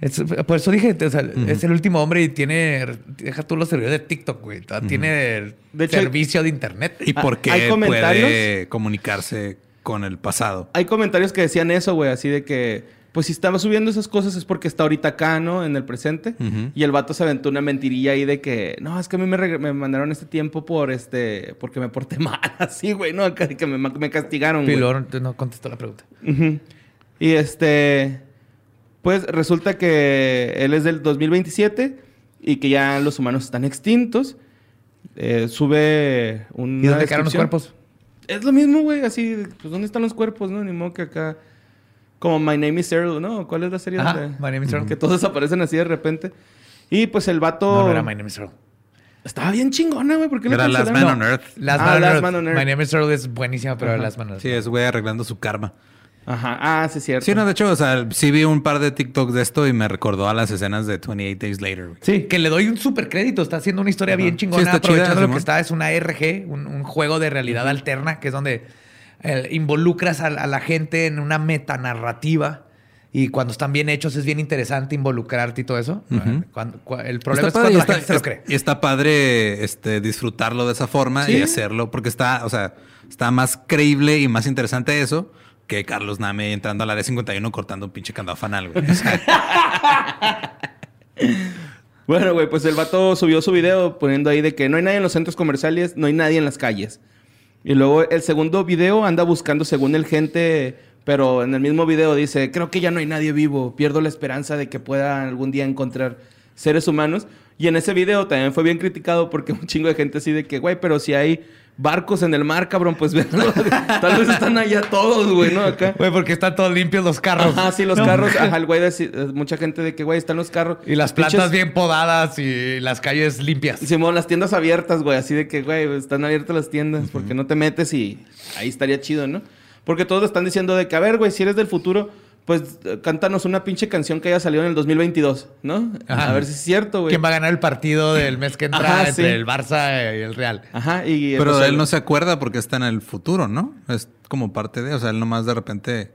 Es- por eso dije, o sea, es el último hombre y tiene, deja tú los servidores de TikTok, güey. Tiene De hecho, servicio de internet. ¿Y Ah, por ¿hay qué comentarios? puede comunicarse con el pasado? Hay comentarios que decían eso, güey, así de que, pues si estaba subiendo esas cosas es porque está ahorita acá, ¿no? En el presente. Y el vato se aventó una mentirilla ahí de que, no, es que a mí me, me mandaron este tiempo por este, porque me porté mal, así, güey, ¿no? Que, que me, me castigaron, güey. Pilor no contestó la pregunta. Y este, pues resulta que él es del 2027 y que ya los humanos están extintos. Eh, sube un. ¿Y dónde quedaron los cuerpos? Es lo mismo, güey, así, pues ¿dónde están los cuerpos, no? Ni modo que acá. Como My Name is Earl, ¿no? ¿Cuál es la serie? Ajá, donde- My Name is Earl. Que todos desaparecen así de repente. Y pues el vato. No, no era My Name is Earl. Estaba bien chingona, güey. ¿Por qué Era Last? Man on Earth. Last, Ah, Man, on Last Earth. Man on Earth. My Name is Earl es buenísima, pero Ajá. Last Man on Earth. Sí, es güey arreglando su karma. Ajá. Ah, sí, es cierto. Sí, no, de hecho, o sea, sí vi un par de TikToks de esto y me recordó a las escenas de 28 Days Later. Sí, que le doy un súper crédito. Está haciendo una historia bien chingona. Sí, está chida, aprovechando lo que está. Es una ARG, un, un juego de realidad alterna, que es donde eh, involucras a, a la gente en una metanarrativa. Y cuando están bien hechos es bien interesante involucrarte y todo eso. Cuando- cua- el problema Está es padre, cuando la está, gente se lo cree. y está padre este, disfrutarlo de esa forma Sí. y hacerlo, porque está, o sea, está más creíble y más interesante eso que Carlos Name entrando al área 51 cortando un pinche candado fanal, güey. Bueno, güey, pues el vato subió su video poniendo ahí de que no hay nadie en los centros comerciales, no hay nadie en las calles. Y luego el segundo video anda buscando según el gente, pero en el mismo video dice, creo que ya no hay nadie vivo, pierdo la esperanza de que pueda algún día encontrar seres humanos. Y en ese video también fue bien criticado porque un chingo de gente así de que, güey, pero si hay barcos en el mar, cabrón, pues véanlo. Tal vez están allá todos, güey, ¿no? Acá. Güey, porque están todos limpios los carros. Ajá, sí, los No. carros. Ajá, el güey, deci- eh, mucha gente de que, güey, están los carros. Y las Pinches- plantas bien podadas y las calles limpias. Simón, las tiendas abiertas, güey. Así de que, güey, están abiertas las tiendas. Porque no te metes y ahí estaría chido, ¿no? Porque todos están diciendo de que, a ver, güey, si eres del futuro, pues eh, cántanos una pinche canción que haya salido en el 2022, ¿no? Ajá. A ver si es cierto, güey. ¿Quién va a ganar el partido del mes que entra Ajá, entre sí. el Barça y el Real? Ajá, y... pero pues, él no se acuerda porque está en el futuro, ¿no? Es como parte de, o sea, él nomás de repente,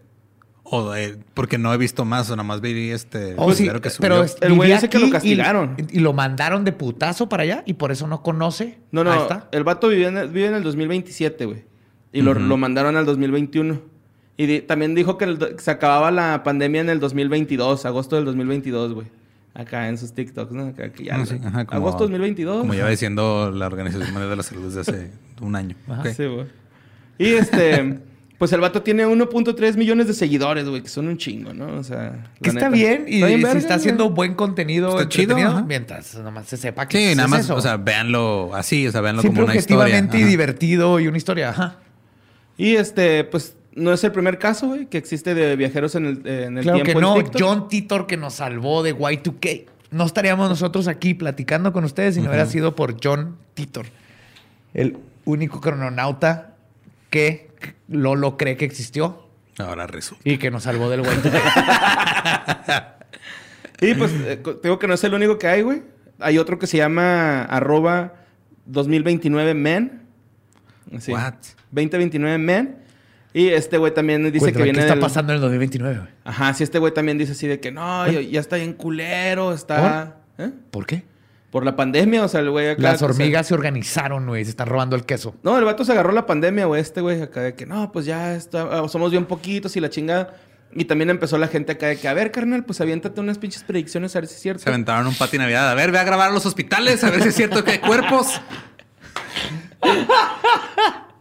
o de- porque no he visto más, o nomás vi este Oh, sí, que subió. pero El güey dice que lo castigaron. Y, y lo mandaron de putazo para allá y por eso no conoce. No, Ahí no, está. el vato vive en el, vive en el 2027, güey. Y lo mandaron al 2021. Y di- también dijo que el se acababa la pandemia en el 2022, agosto del 2022, güey. Acá en sus TikToks, ¿no? Acá, que ya, Ah, sí, ajá, como- agosto 2022. Como lleva diciendo la Organización Mundial de la Salud desde hace un año. Ok. Sí, güey. Y este, pues el vato tiene 1.3 millones de seguidores, güey, que son un chingo, ¿no? O sea, Que está neta. bien y Está bien si verga, está güey. haciendo buen contenido Está chido, ajá. mientras nomás se sepa que Sí, es nada más, eso. o sea, véanlo así, o sea, véanlo Siempre como una historia. objetivamente y Ajá. divertido y una historia. Ajá. Y este, pues no es el primer caso, güey, que existe de viajeros en el, eh, en el Claro tiempo que en no. John Titor que nos salvó de Y2K. No estaríamos nosotros aquí platicando con ustedes si no hubiera sido por John Titor. El único crononauta que Lolo cree que existió Ahora resulta. y que nos salvó del Y2K. Y pues, eh, co- te digo que no es el único que hay, güey. Hay otro que se llama arroba 2029men. Así. What? 2029men. Y este güey también dice Cuéntame, que viene ¿Qué está del- pasando en el 2029? güey? Ajá, sí, este güey también dice así de que no, ya, ya está bien culero, está... ¿Eh? ¿Por qué? Por la pandemia, o sea, el güey acá... Las o sea- hormigas se organizaron, güey. Se están robando el queso. No, el vato se agarró la pandemia, güey, este güey, acá de que no, pues ya está, ah, somos bien poquitos y la chingada. Y también empezó la gente acá de que, a ver, carnal, pues aviéntate unas pinches predicciones a ver si es cierto. Se aventaron un pati navidad. A ver, ve a grabar a los hospitales, a ver si es cierto que hay cuerpos.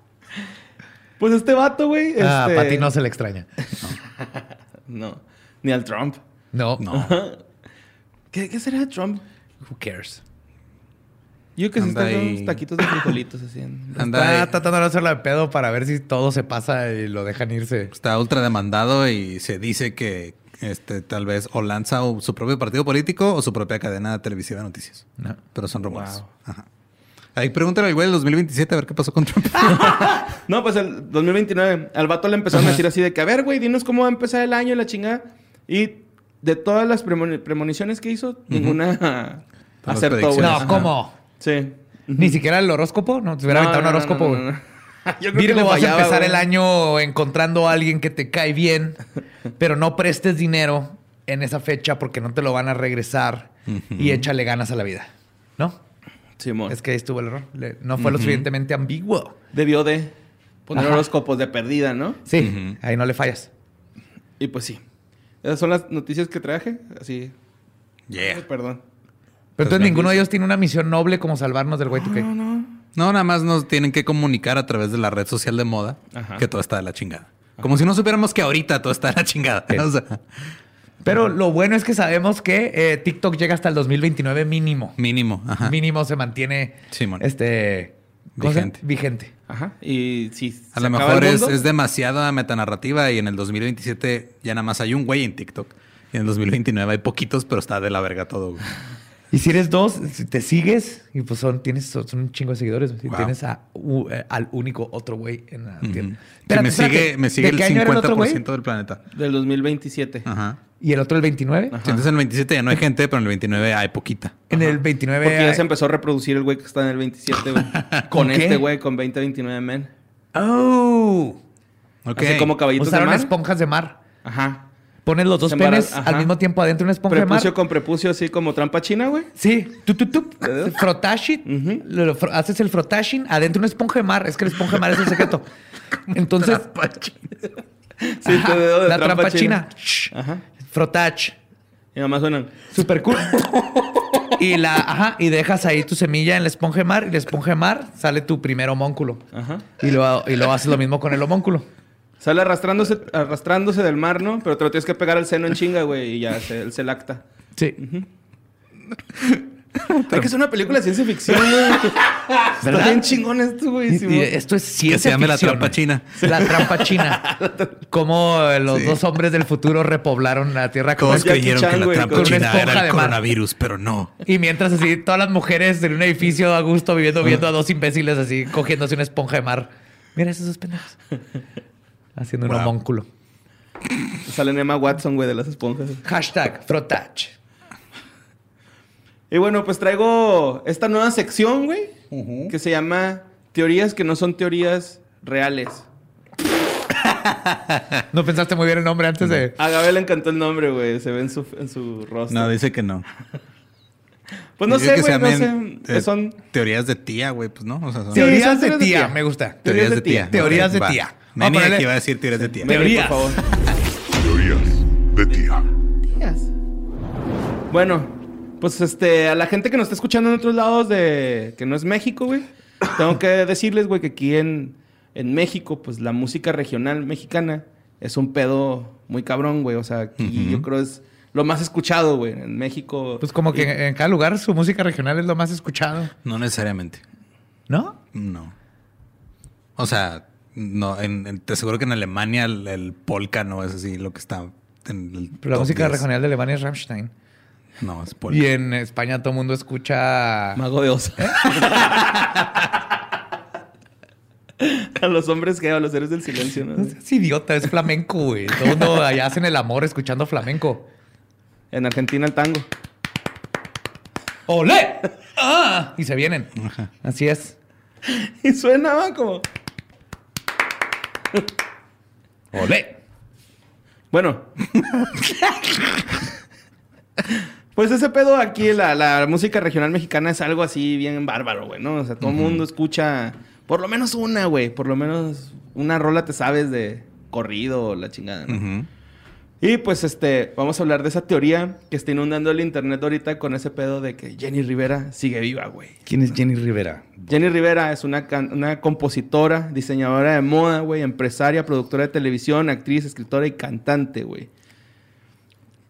Pues este vato, güey. Ah, este... para ti no se le extraña. No, ni al Trump. No. No. ¿Qué, qué será de Trump? Who cares? Yo que sí está ahí. unos taquitos de frijolitos así. en- Anda Está ahí. tratando de hacerla de pedo para ver si todo se pasa y lo dejan irse. Está ultra demandado y se dice que este tal vez o lanza o su propio partido político o su propia cadena televisiva de noticias. No. Pero son rumores. Wow. Ajá. Ahí pregúntale al güey del 2027 a ver qué pasó con Trump. No, pues el 2029. Al vato le empezaron a decir así de que, a ver, güey, dinos cómo va a empezar el año y la chingada. Y de todas las premoni- premoniciones que hizo, ninguna acertó, güey. No. ¿cómo? Sí. Ni siquiera el horóscopo. No, te hubiera No, aventado no, un horóscopo, no, güey. no, no. Yo creo que Virgo, vas a empezar el año encontrando a alguien que te cae bien, pero no prestes dinero en esa fecha porque no te lo van a regresar y échale ganas a la vida. ¿No? Simón. Es que ahí estuvo el error. Le- no fue lo suficientemente ambiguo. Debió de poner Ajá. horóscopos de perdida, ¿no? Sí, ahí no le fallas. Y pues sí. Esas son las noticias que traje. Así. yeah. Ay, perdón. Pero entonces ninguno de ellos tiene una misión noble como salvarnos del güey 2K. No, nada más nos tienen que comunicar a través de la red social de moda Ajá. que todo está de la chingada. Como si no supiéramos que ahorita todo está de la chingada. Sí. O sea, Pero lo bueno es que sabemos que eh, TikTok llega hasta el 2029 mínimo. mínimo. Ajá. Mínimo se mantiene Simón. este. Vigente. vigente. Ajá. Y si A se lo acaba mejor el es, mundo, es demasiada metanarrativa y en el 2027 ya nada más hay un güey en TikTok. Y en el 2029 hay poquitos, pero está de la verga todo. güey. Y si eres dos, si te sigues y pues son, tienes, son un chingo de seguidores. Si Wow. tienes a, u- eh, al único otro güey en la tienda. Espérate, me sigue, me sigue ¿De el qué año era el otro güey? 50% del planeta. Del 2027. Ajá. ¿Y el otro el 29? Ajá. Sí, Entonces en el 27 ya no hay gente, pero en el 29 hay poquita. En el 29 Porque ya hay- se empezó a reproducir el güey que está en el 27, güey. Con qué? este güey, con 2029 men. ¡Oh! Ok. Así como caballitos Usaron de mar. esponjas de mar. Ajá. Pones los dos penes al mismo tiempo adentro de una esponja de Prepucio mar. con prepucio así como trampa china, güey. Sí, tú, tú, tú. Frotashing. Ujú. Lo- lo fro- haces el frotashing adentro de una esponja de mar. Es que la esponja de mar es el secreto. Entonces, Sí, ajá, tu dedo de la trampa, china. Ajá. Frotach. Y nada más suenan. Super cool. y la, ajá, y dejas ahí tu semilla en la esponja de mar y la esponja de mar sale tu primer homónculo. Ajá. Y lo, y lo haces lo mismo con el homónculo. Sale arrastrándose, arrastrándose del mar, ¿no? Pero te lo tienes que pegar al seno en chinga, güey. Y ya se, se lacta. Sí. Hay que hacer una película de ciencia ficción, güey. Está bien chingón esto, güey. Y, Simón. y esto es ciencia se llame la ficción. trampa china. La trampa china. Cómo eh, los Sí. dos hombres del futuro repoblaron la Tierra con Todos Jackie creyeron Chan, que la güey, trampa con una china esponja era de el mar. coronavirus, pero no. Y mientras así, todas las mujeres en un edificio a gusto viviendo, viendo a dos imbéciles así, cogiéndose una esponja de mar. Mira esos dos pendejos. Haciendo un Wow. homónculo. Sale Emma Watson, güey, de las esponjas. Hashtag frotach. Y bueno, pues traigo esta nueva sección, güey. Que se llama Teorías que no son teorías reales. ¿No pensaste muy bien el nombre antes de...? A Gabriel le encantó el nombre, güey. Se ve en su, en su rostro. No, dice que no. pues no sé, güey. No sé. eh, Son teorías de tía, güey, pues no. O sea, son Sí, Teorías son de teorías de tía. tía. Me gusta. teorías de tía. Teorías de va. tía. Ponerle- aquí va a decir teorías de tía. Teorías. por favor. Teorías de tía. Bueno, pues este, a la gente que nos está escuchando en otros lados de que no es México, güey, tengo que decirles, güey, que aquí en, en México, pues la música regional mexicana es un pedo muy cabrón, güey. O sea, aquí yo creo es lo más escuchado, güey. En México. Pues como que en, en cada lugar su música regional es lo más escuchado. No necesariamente. ¿No? No. O sea, no, en, en- te aseguro que en Alemania el, el polka no es así lo que está en el Pero la música 10. regional de Alemania es Rammstein. No, es polka. Y en España todo el mundo escucha... Mago de Oz. a los hombres que a los seres del silencio, ¿no? Es idiota, es flamenco, güey. Todo el mundo allá hacen el amor escuchando flamenco. En Argentina el tango. ¡Olé! ¡Ah! Y se vienen. Así es. Y suena como. ¡Olé! Bueno. pues ese pedo aquí, la, la música regional mexicana es algo así bien bárbaro, güey, ¿no? O sea, todo el mundo escucha por lo menos una, güey. Por lo menos una rola te sabes de corrido o la chingada, ¿no? Y pues este, vamos a hablar de esa teoría que está inundando el internet ahorita con ese pedo de que Jenny Rivera sigue viva, güey. ¿Quién es Jenny Rivera? Jenny Rivera es una, una compositora, diseñadora de moda, güey, empresaria, productora de televisión, actriz, escritora y cantante, güey.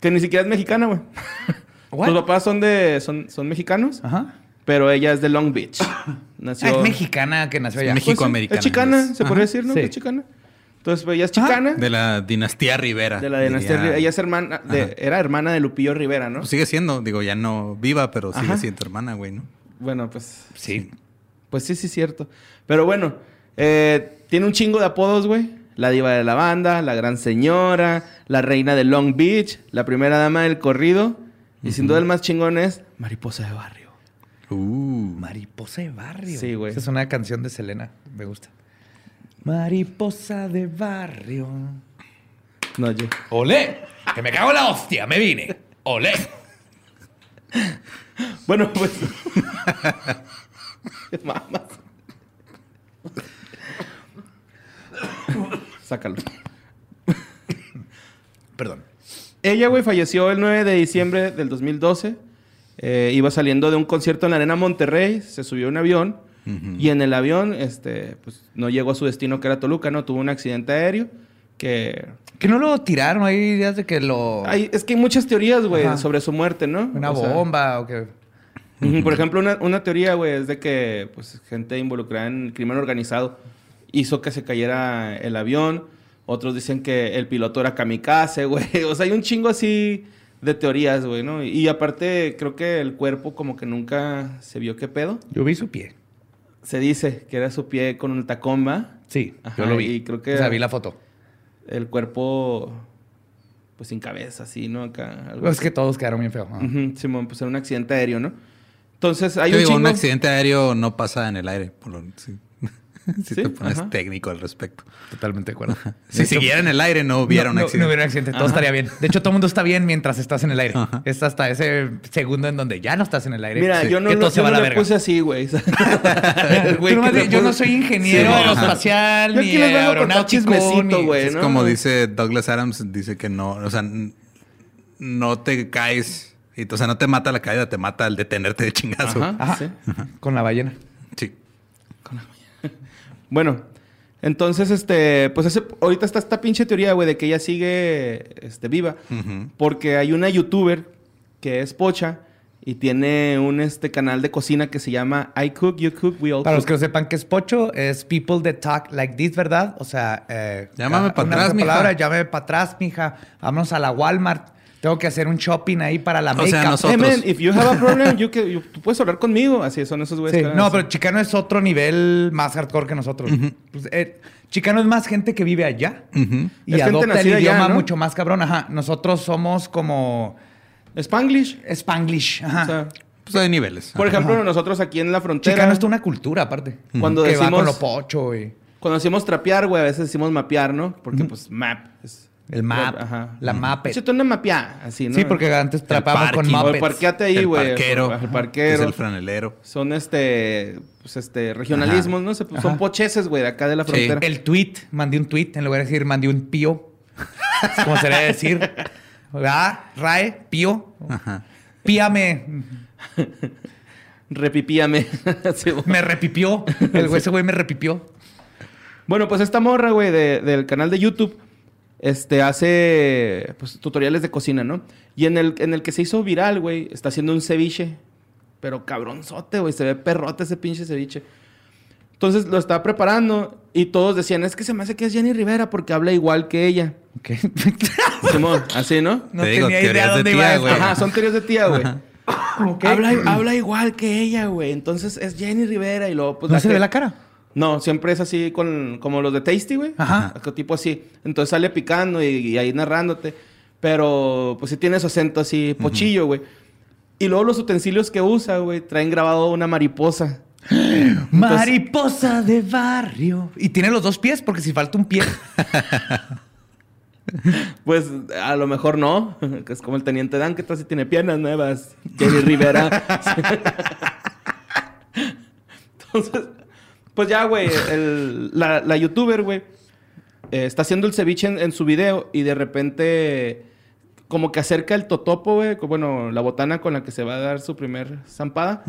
Que ni siquiera es mexicana, güey. What? Sus papás son de son, son mexicanos, Ajá. pero ella es de Long Beach. Nació... Ah, es mexicana que nació allá. Es Pues México-americana, Es chicana, es. se podría decir, ¿no? Sí. Es chicana. Entonces, pues ella es chicana. De la dinastía Rivera. De la dinastía diría. Rivera. Ella es hermana, de- era hermana de Lupillo Rivera, ¿no? Pues sigue siendo, digo, ya no viva, pero sigue Ajá. siendo hermana, güey, ¿no? Bueno, pues, Sí. pues sí, sí, cierto. Pero bueno, eh, tiene un chingo de apodos, güey. La diva de la banda, la gran señora, la reina de Long Beach, la primera dama del corrido. Y sin duda el más chingón es Mariposa de Barrio. Uh. Mariposa de barrio. Sí, güey. Esa es una canción de Selena. Me gusta. Mariposa de barrio. No, yo. ¡Olé! ¡Que me cago en la hostia! ¡Me vine! ¡Olé! Bueno, pues. Mamas. Sácalo. Perdón. Ella, güey, falleció el 9 de diciembre del 2012. Eh, iba saliendo de un concierto en la Arena Monterrey, se subió a un avión y en el avión, este, pues no llegó a su destino que era Toluca, ¿no? Tuvo un accidente aéreo que... Que no lo tiraron. Hay ideas de que lo... Hay- es que hay muchas teorías, güey, sobre su muerte, ¿no? Una O sea, bomba o que... Por ejemplo, una, una teoría, güey, es de que pues, gente involucrada en el crimen organizado hizo que se cayera el avión. Otros dicen que el piloto era kamikaze, güey. O sea, hay un chingo así de teorías, güey, ¿no? Y aparte, creo que el cuerpo como que nunca se vio qué pedo. Yo vi su pie. Se dice que era su pie con un tacón, ¿va? Sí, Ajá, yo lo vi. y creo que- O sea, vi la foto. El cuerpo, pues sin cabeza, así, ¿no? Acá. algo Es así. que todos quedaron bien feos. Ajá. Ujú, Simón, pues era un accidente aéreo, ¿no? Entonces, hay Yo un digo, un chingo... accidente aéreo no pasa en el aire. Por lo, si si Sí, te pones ajá. técnico al respecto. Totalmente de acuerdo. Si hecho, siguiera en el aire, no hubiera no, un accidente. No, hubiera un accidente. Todo Ajá. estaría bien. De hecho, todo el mundo está bien mientras estás en el aire. Ajá. Es hasta ese segundo en donde ya no estás en el aire. Mira, Sí. yo no, que lo- todo se yo va no la le verga. puse así, güey. Yo no soy ingeniero Sí, aeroespacial ni aeronáutico. ni- güey. Es como dice Douglas Adams, dice que no, o sea, no te caes, y, o sea, no te mata la caída, te mata el detenerte de chingazo. Ajá, Ajá. sí. Con la ballena. Sí. Bueno, entonces, este, pues ese, ahorita está esta pinche teoría, güey, de que ella sigue este, viva. Porque hay una youtuber que es pocha y tiene un este, canal de cocina que se llama I Cook, You Cook, We All Para los que no sepan qué es pocho, es people that talk like this, ¿verdad? O sea, eh, Llámame cada- pa' una atrás, sola mija. palabra, llámame para atrás, mija. Vámonos a la Walmart. Tengo que hacer un shopping ahí para la O sea, nosotros- Hey, man, if you have a problem, you can- you- tú puedes hablar conmigo. Así son esos güeyes. Sí, No, así. pero Chicano es otro nivel más hardcore que nosotros. Pues, eh, Chicano es más gente que vive allá Ujú. y Es gente adopta el allá, idioma ¿no? mucho más cabrón. Ajá. Nosotros somos como Spanglish. Spanglish. Ajá. O sea, Pues hay niveles. por ejemplo, nosotros aquí en la frontera. Chicano es una cultura aparte. Cuando que va decimos- con lo pocho y Cuando decimos trapear, güey, a veces decimos mapear, ¿no? Porque, pues, map. Es, el map, Ajá. la map. Échate una mapear, así, ¿no? Sí, porque antes trapamos con. O Muppets. parqueate ahí, el güey. parquero, El que parquero. es el franelero. Son este, pues este, regionalismos, ¿no? Se- Son Ajá. pocheses, güey, de acá de la Sí. frontera. El tweet, mandé un tweet en lugar de decir mandé un pío. Es como se debe decir. ¿Verdad? Rae, pío. Ajá. Píame. Repipíame. Sí. Me repipió. El güey, ese güey me repipió. bueno, pues esta morra, güey, de- del canal de YouTube, este, hace, pues, tutoriales de cocina, ¿no? Y en el, en el que se hizo viral, güey, está haciendo un ceviche. Pero cabronzote, güey, se ve perrote ese pinche ceviche. Entonces lo estaba preparando y todos decían, es que se me hace que es Jenny Rivera porque habla igual que ella. Ok. Simón, así, ¿no? No Te digo, tenía idea de dónde tía, iba esto. güey. Ajá, son teorías de tía, güey. Ok. Habla, habla igual que ella, güey. Entonces es Jenny Rivera y luego pues ¿No se que- ve la cara? No, siempre es así con como los de Tasty, güey. Ajá. Tipo así. Entonces sale picando y, y ahí narrándote. Pero pues sí tiene su acento así pochillo, güey. Y luego los utensilios que usa, güey, traen grabado una mariposa. Mariposa de barrio. Y tiene los dos pies, porque si falta un pie. Pues a lo mejor no. Que es como el teniente Dan, que sí tiene piernas nuevas. Jenny Rivera. Entonces, pues ya, güey, el- la, la youtuber, güey, eh, está haciendo el ceviche en, en su video y de repente como que acerca el totopo, güey, bueno, la botana con la que se va a dar su primer zampada.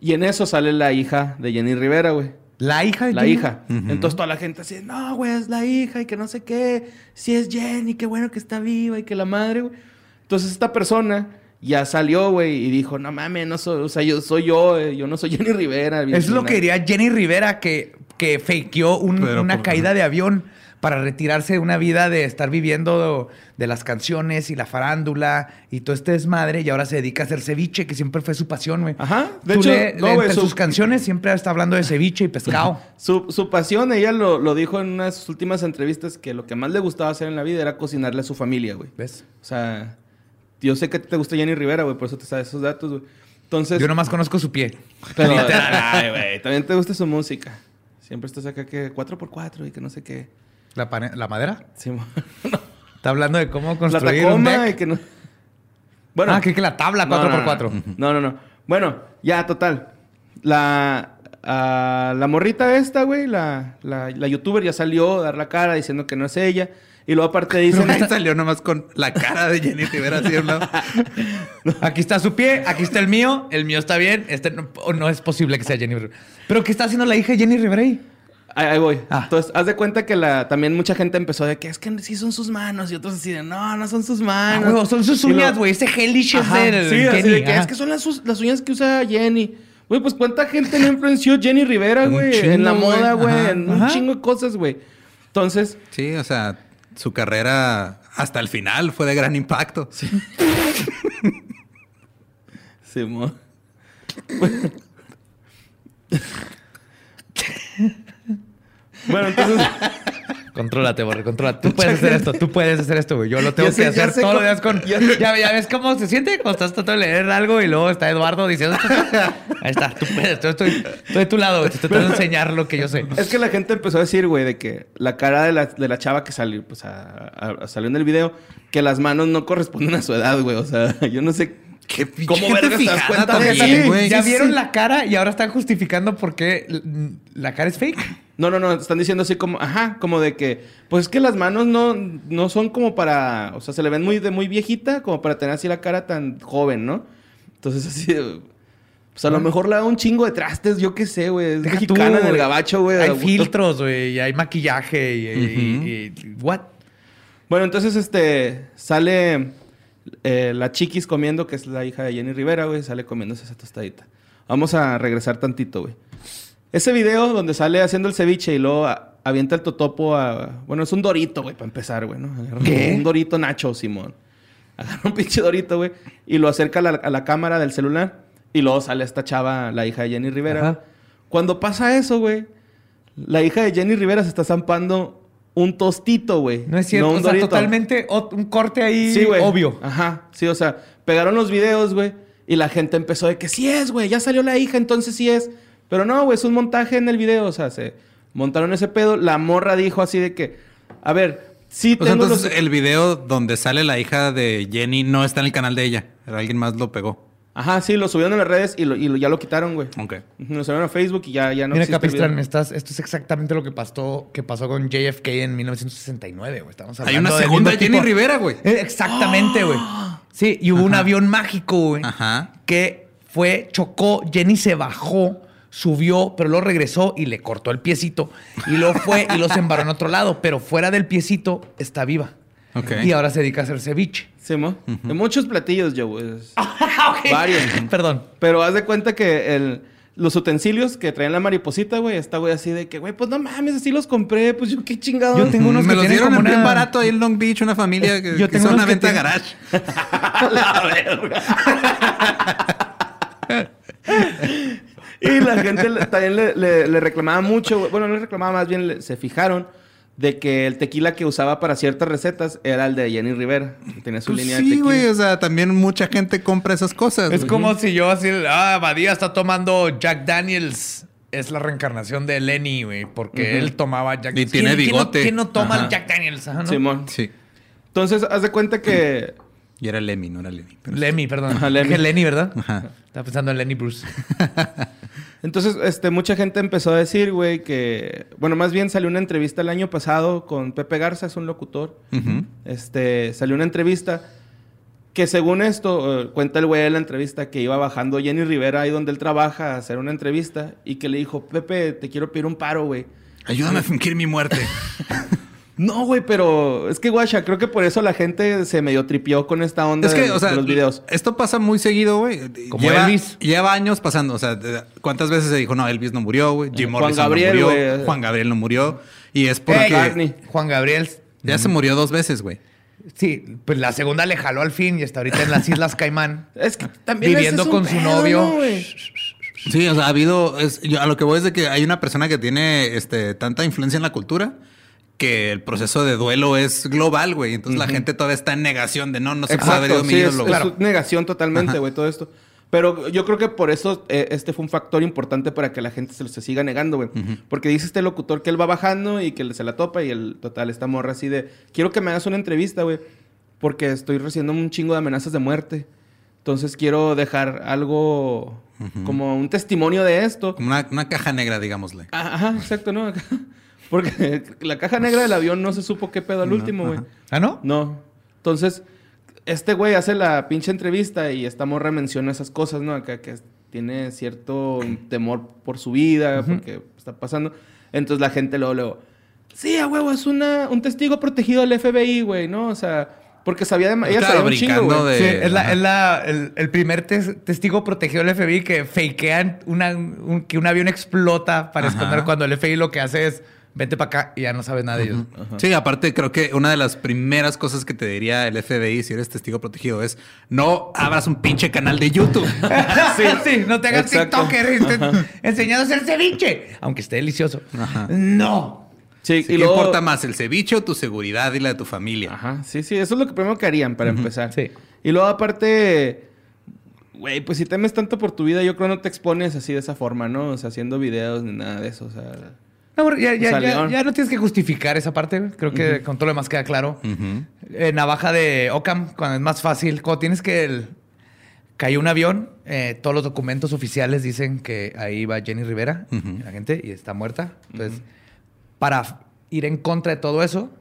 Y en eso sale la hija de Jenny Rivera, güey. La hija de La Jenny. hija. Entonces toda la gente así, no, güey, es la hija y que no sé qué. Si es Jenny, qué bueno que está viva y que la madre, güey. Entonces esta persona ya salió, güey, y dijo, no mames, no soy, o sea, yo soy yo, eh, yo no soy Jenny Rivera. bien Es lo chingada". que diría Jenny Rivera, que, que fakeó un- una por- caída de avión para retirarse de una vida de estar viviendo de las canciones y la farándula y todo este desmadre y ahora se dedica a hacer ceviche, que siempre fue su pasión, güey. Ajá, de Tú hecho, le- no, entre su- sus canciones siempre está hablando de ceviche y pescado. Su, su pasión, ella lo, lo dijo en unas últimas entrevistas, que lo que más le gustaba hacer en la vida era cocinarle a su familia, güey. ¿Ves? O sea, yo sé que te gusta Jenny Rivera, güey, por eso te sabes esos datos, güey. Entonces, Yo nomás conozco su pie. pero, ay, güey, también te gusta su música. Siempre estás acá que 4x4 y que no sé qué. ¿La, la madera? Sí, mo- Está hablando de cómo la construir un Tacoma deck. y que no... Bueno, ah, que, que la tabla No, 4x4. No, no, no. Bueno, ya, total. La, ah, la morrita esta, güey, la, la, la youtuber ya salió a dar la cara diciendo que no es ella. Y luego aparte dicen... Ahí salió nomás con la cara de Jenny Rivera así a un lado. Aquí está su pie, aquí está el mío, el mío está bien, este no, no es posible que sea Jenny Rivera. ¿Pero qué está haciendo la hija de Jenny Rivera ahí? Ahí, ahí voy. Ah. Entonces, haz de cuenta que la, también mucha gente empezó de que es que sí son sus manos. Y otros así de, no, no son sus Ah, manos. huevo, son sus uñas, güey. Ese hellish es del sí, Jenny, de que es que son las, las uñas que usa Jenny. Güey, pues cuánta gente le influenció Jenny Rivera, güey. En la moda, güey. En un chingo de cosas, güey. Entonces, Sí, o sea, su carrera hasta el final fue de gran impacto. Sí. Simón. bueno, entonces... Contrólate, Borre, contrólate. Tú puedes hacer esto, tú puedes hacer esto, güey. Yo lo tengo sé, que hacer todos los días con... ya- Ya, ves cómo se siente cuando estás tratando de leer algo y luego está Eduardo diciendo... Ahí está, tú puedes. Yo estoy, estoy de tu lado, güey. Te estoy tratando de enseñar lo que yo sé. Es que la gente empezó a decir, güey, de que la cara de la, de la chava que salió, pues, a- a- salió en el video, que las manos no corresponden a su edad, güey. O sea, yo no sé Qué cómo te das fijada cuenta de también, eso. ya sí, vieron sí. la cara y ahora están justificando por qué la cara es fake. No, no, no, están diciendo así como, ajá, como de que, pues es que las manos no, no son como para, o sea, se le ven muy de muy viejita, como para tener así la cara tan joven, ¿no? Entonces así, de- pues a lo mejor le da un chingo de trastes, yo qué sé, güey, es Deja tú, mexicana en el gabacho, güey. Hay filtros, güey, y hay maquillaje y, y- y- ¿What? Bueno, entonces, este, sale eh, la chiquis comiendo, que es la hija de Jenny Rivera, güey, sale comiéndose esa tostadita. Vamos a regresar tantito, güey. Ese video donde sale haciendo el ceviche y luego a- avienta el totopo a... Bueno, es un dorito, güey, para empezar, güey, ¿no? Agarra ¿Qué? Un dorito nacho, Simón. Agarra un pinche dorito, güey, y lo acerca a la, a la cámara del celular y luego sale esta chava, la hija de Jenny Rivera. Ajá. Cuando pasa eso, güey, la hija de Jenny Rivera se está zampando un tostito, güey. No es cierto, un o sea, dorito. totalmente ot- un corte ahí Sí, obvio. Ajá. Sí, o sea, pegaron los videos, güey. Y la gente empezó de que sí es, güey. Ya salió la hija, entonces sí es. Pero no, güey, es un montaje en el video. O sea, se montaron ese pedo. La morra dijo así de que, a ver, sí O sea, tengo entonces los... el video donde sale la hija de Jenny no está en el canal de ella. Alguien más lo pegó. Ajá, sí, lo subieron a las redes y, lo- y lo- ya lo quitaron, güey. Ok. Lo subieron a Facebook y ya, ya no Mira, Capistrán, video. estás, esto es exactamente lo que pasó, que pasó con JFK en 1969, güey. Estamos Hay hablando una del segunda mismo Jenny tipo- Rivera, güey. Eh, Exactamente, güey. Sí, y hubo un avión mágico, güey. Ajá. Que fue, chocó, Jenny se bajó, subió, pero luego regresó y le cortó el piecito. Y luego fue y lo embarró en otro lado, pero fuera del piecito está viva. Ok. Y ahora se dedica a hacer ceviche. Sí, mo. De muchos platillos, yo, güey. Varios. Perdón. Pero haz de cuenta que el, los utensilios que traían la mariposita, güey, está, güey, así de que, güey, pues no mames, así los compré. Pues yo qué chingado. Yo tengo unos Me que los dieron como en bien una- barato ahí en Long Beach, una familia que, Yo que tengo una venta tienen- garage. Y la gente también le, le- le reclamaba mucho, güey. bueno, no le reclamaba, más bien le- se fijaron de que el tequila que usaba para ciertas recetas era el de Jenny Rivera. que Tenía su Pues línea de sí, tequila. güey. O sea, también mucha gente compra esas cosas. Es güey. como si yo así, ah, Badía está tomando Jack Daniels. Es la reencarnación de Lenny, güey, porque él tomaba Jack Y tiene ¿Quién- quién no- bigote. ¿Quién no, toma Ajá. el Jack Daniels? Ajá, ¿no? Simón. Sí. Entonces, haz de cuenta que... Y era Lemmy, no era Lemmy. pero sí. Lemmy, perdón. Ajá. Dije Lenny, ¿verdad? Ajá. Estaba pensando en Lenny Bruce. Entonces, este, mucha gente empezó a decir, güey, que... Bueno, más bien salió una entrevista el año pasado con Pepe Garza, es un locutor. Este, salió una entrevista que según esto, eh, cuenta el güey en la entrevista que iba bajando Jenny Rivera ahí donde él trabaja a hacer una entrevista y que le dijo, Pepe, te quiero pedir un paro, güey. Ayúdame a fingir mi muerte. No, güey, pero es que, guacha, creo que por eso la gente se medio tripió con esta onda Es que, de, o sea, de los videos. esto pasa muy seguido, güey. Como lleva, Elvis. Lleva años pasando. O sea, ¿cuántas veces se dijo, no, Elvis no murió, güey? Jim Morrison Gabriel, no murió. Juan Gabriel no murió. Y es porque Barney. Juan Gabriel. ya se murió dos veces, güey. Sí, pues la segunda le jaló al fin y está ahorita en las Islas Caimán. Es que también Viviendo ese es un con su novio. Sí, o sea, ha habido. es- yo a lo que voy es de que hay una persona que tiene este, tanta influencia en la cultura que el proceso de duelo es global, güey. Entonces la gente todavía está en negación de no, no se puede haber ido mi sí, es, ídolo, es su negación totalmente, güey, todo esto. Pero yo creo que por eso eh, este fue un factor importante para que la gente se, se siga negando, güey. Porque dice este locutor que él va bajando y que se la topa y el total, esta morra así de, quiero que me hagas una entrevista, güey, porque estoy recibiendo un chingo de amenazas de muerte. Entonces quiero dejar algo como un testimonio de esto. Como una, una caja negra, digámosle. Ajá, exacto, ¿no? Porque la caja negra del avión no se supo qué pedo al último, güey. ¿Ah, no? No. Entonces, este güey hace la pinche entrevista y esta morra menciona esas cosas, ¿no? Acá que tiene cierto temor por su vida, porque está pasando. Entonces la gente luego, luego, sí, a huevo, es una, un testigo protegido del FBI, güey, ¿no? O sea, porque sabía de... Ella Claro, sabía un chingo, güey. de- Sí, es, la, es la- el, el primer tes- testigo protegido del FBI que fakean una, un- que un avión explota para Ajá. esconder cuando el FBI lo que hace es vente para acá y ya no sabes nada de ellos. Sí, aparte creo que una de las primeras cosas que te diría el FBI si eres testigo protegido es no abras un pinche canal de YouTube. sí, sí, no te hagas Exacto. TikToker y te- enseñando a hacer ceviche, aunque esté delicioso. No. Sí, ¿Qué y luego... importa más, el ceviche o tu seguridad y la de tu familia? Ajá, sí, sí, eso es lo que primero que harían para empezar. sí. Y luego aparte, güey, pues si temes tanto por tu vida, yo creo no te expones así de esa forma, ¿no? O sea, haciendo videos ni nada de eso, o sea... No, ya, no tienes que justificar esa parte. Creo que con todo lo demás queda claro. Eh, navaja de Ocam, cuando es más fácil. Cuando tienes que... el- cayó un avión, eh, todos los documentos oficiales dicen que ahí va Jenny Rivera, la gente, y está muerta. Entonces, para ir en contra de todo eso,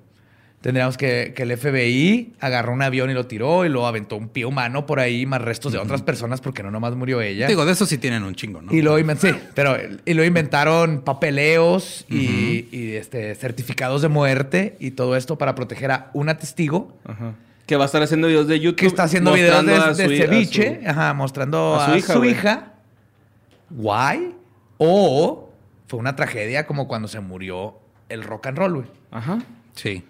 tendríamos que, que el FBI agarró un avión y lo tiró y lo aventó un pie humano por ahí, más restos de otras personas, porque no nomás murió ella. Digo, de eso sí tienen un chingo, ¿no? Y lo sí, pero y lo inventaron papeleos y, y, este, certificados de muerte y todo esto para proteger a una testigo Ajá. Que va a estar haciendo videos de YouTube. que está haciendo videos de, a su a ceviche, su- ajá, mostrando a, a su su hija, hija. güey. Guay. O fue una tragedia como cuando se murió el rock and roll, güey. Ajá. Sí.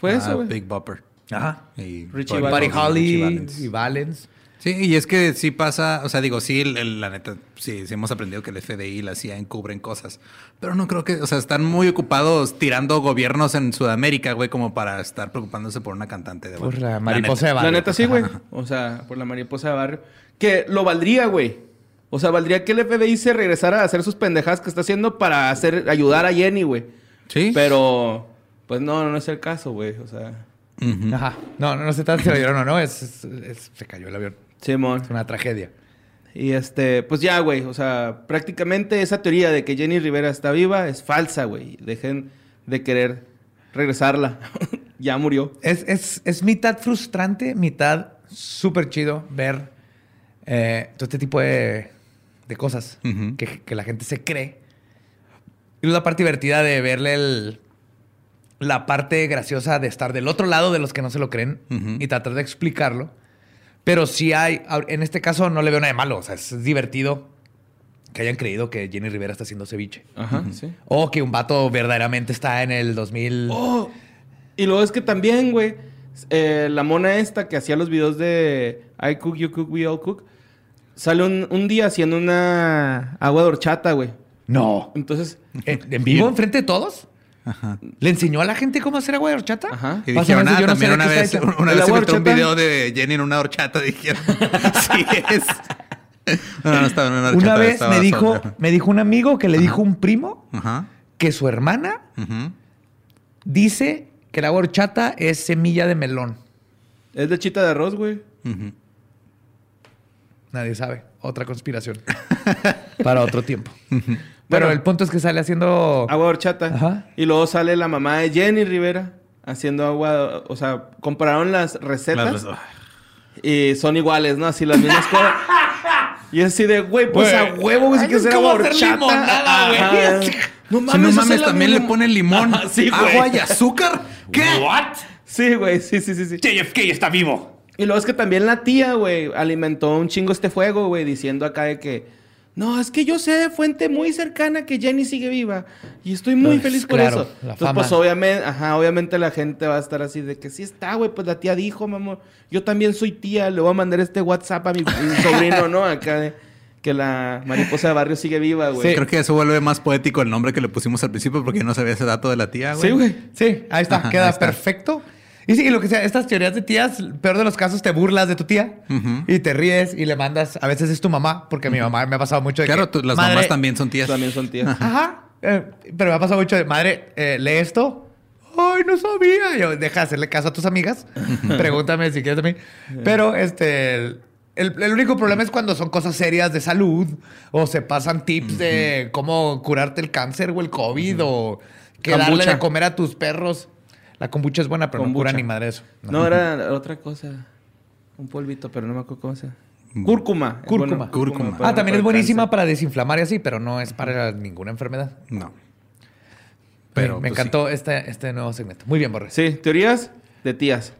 Fue Ah, eso, güey. Big Bopper. Ajá. Y Richie Buddy. Holly Valens. y Valens. Sí, y es que sí pasa, o sea, digo, sí, el- el- la neta, sí, sí hemos aprendido que el FBI y la CIA encubren cosas, pero no creo que, o sea, están muy ocupados tirando gobiernos en Sudamérica, güey, como para estar preocupándose por una cantante de Por barrio. la mariposa de La barrio. neta sí, güey. O sea, por la mariposa de barrio. Que lo valdría, güey. O sea, valdría que el FBI se regresara a hacer sus pendejadas que está haciendo para hacer, ayudar a Jenny, güey. Sí. Pero, pues no, no es el caso, güey. O sea. Ajá. No, no, no se trata de si lo vieron o no, es, es- es- se cayó el avión. Simón. Es una tragedia. Y este, pues ya, güey. O sea, prácticamente esa teoría de que Jenny Rivera está viva es falsa, güey. Dejen de querer regresarla. ya murió. Es, es, es mitad frustrante, mitad súper chido ver eh, todo este tipo de, de cosas que, que la gente se cree. Y la parte divertida de verle el- la parte graciosa de estar del otro lado de los que no se lo creen y tratar de explicarlo. Pero sí hay, en este caso no le veo nada de malo, o sea, es divertido que hayan creído que Jenny Rivera está haciendo ceviche. Ajá, sí. O que un vato verdaderamente está en el 2000. Oh, y luego es que también, güey, eh, la mona esta que hacía los videos de I cook, you cook, we all cook, sale un, un día haciendo una agua de horchata, güey. No. Entonces, ¿En, en vivo, enfrente de todos? Ajá. ¿Le enseñó a la gente cómo hacer agua de horchata? Ajá. Y dijeron, ah, yo no sé también de una vez, una ¿El vez se filtró un video de Jenny en una horchata, dijeron. sí es. No, no estaba en una horchata. Una vez me dijo, me dijo un amigo que le dijo un primo Ajá. que su hermana dice que el agua de horchata es semilla de melón. es lechita de arroz, güey. Nadie sabe. Otra conspiración. Para otro tiempo. Pero Bueno. el punto es que sale haciendo... Agua de horchata. Ajá. Y luego sale la mamá de Jenny Rivera haciendo agua, o sea, compararon las recetas Las- y son iguales, ¿no? Así las mismas cosas. Y es así de, güey, pues Güey. a huevo, güey, si hacer como agua horchata. limonada, güey. Ajá. No Si mames, no esa mames, también misma- le ponen limón, Ajá, sí, agua y azúcar. ¿Qué? ¿What? Sí, güey, sí, sí, sí, sí. JFK está vivo. Y luego es que también la tía, güey, alimentó un chingo este fuego, güey, diciendo acá de que. No, es que yo sé de fuente muy cercana que Jenny sigue viva. Y estoy muy Pues, feliz por claro, eso. Entonces, fama. pues obviamente, ajá, obviamente la gente va a estar así de que sí está, güey, pues la tía dijo, mamá. Yo también soy tía, le voy a mandar este WhatsApp a mi, mi sobrino, ¿no? Acá de que la mariposa de barrio sigue viva, güey. Creo que eso vuelve más poético el nombre que le pusimos al principio porque no sabía ese dato de la tía, güey. Sí, güey. Sí, ahí está, Ajá, queda ahí está. perfecto. Y sí, lo que sea, estas teorías de tías, peor de los casos, te burlas de tu tía Ujú. y te ríes y le mandas, a veces es tu mamá, porque mi mamá me ha pasado mucho de Claro, que, tú- las "Madre, mamás también son tías. También son tías. Ajá. eh, pero me ha pasado mucho de, madre, eh, lee esto. Ay, no sabía. Yo, deja de hacerle caso a tus amigas. Pregúntame si quieres también. Pero este. El, el- único problema es cuando son cosas serias de salud o se pasan tips de cómo curarte el cáncer o el COVID o que darle Kombucha. de comer a tus perros. La kombucha es buena, pero no Kombucha. cura ni madre eso. No, era otra cosa. Un polvito, pero no me acuerdo cómo se llama. Cúrcuma. Cúrcuma. bueno, Cúrcuma. Ah, también es buenísima cáncer. para desinflamar y así, pero no es para ninguna enfermedad. No. Pero me pues, encantó este, este nuevo segmento. Muy bien, Borges. Sí, teorías de tías.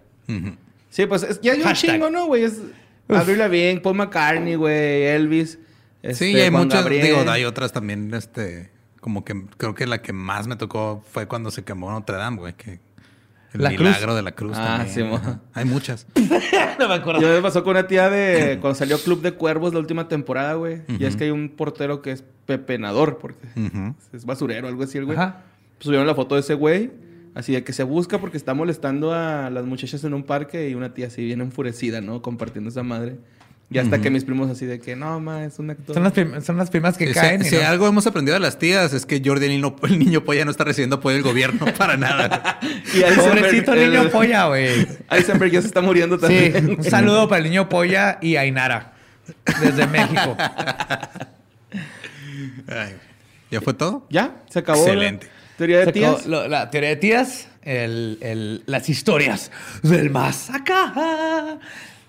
sí. Pues es- ya hay un Hashtag. chingo, ¿no, güey? Es Avril Lavigne, Paul McCartney, güey, Elvis. Sí, este, y hay Juan muchas, Gabriel. digo, hay otras también, este, como que creo que la que más me tocó fue cuando se quemó Notre Dame, güey, que el La milagro cruz. de la cruz Ah, también. sí. Hay muchas. no me acuerdo. Yo me pasó con una tía de cuando salió Club de Cuervos la última temporada, güey. Y es que hay un portero que es pepenador, porque es basurero, algo así, el güey. Ajá. Pues subieron la foto de ese güey, así de que se busca porque está molestando a las muchachas en un parque y una tía así bien enfurecida, ¿no? Compartiendo esa madre. Y hasta que mis primos así de que, no, ma, es un actor. Son las, prim- son las primas que caen. si no- algo hemos aprendido de las tías es que Jordi, el niño, el niño polla, no está recibiendo apoyo del gobierno para nada. Y Pobrecito el- niño polla, güey. Eisenberg ya se está muriendo Sí, también. un saludo para el niño polla y Ainara. Desde México. Ay, ¿Ya fue todo? ¿Ya? ¿Se acabó? Excelente. la Teoría de Se tías. lo- la teoría de tías, el- el- las historias del más acá.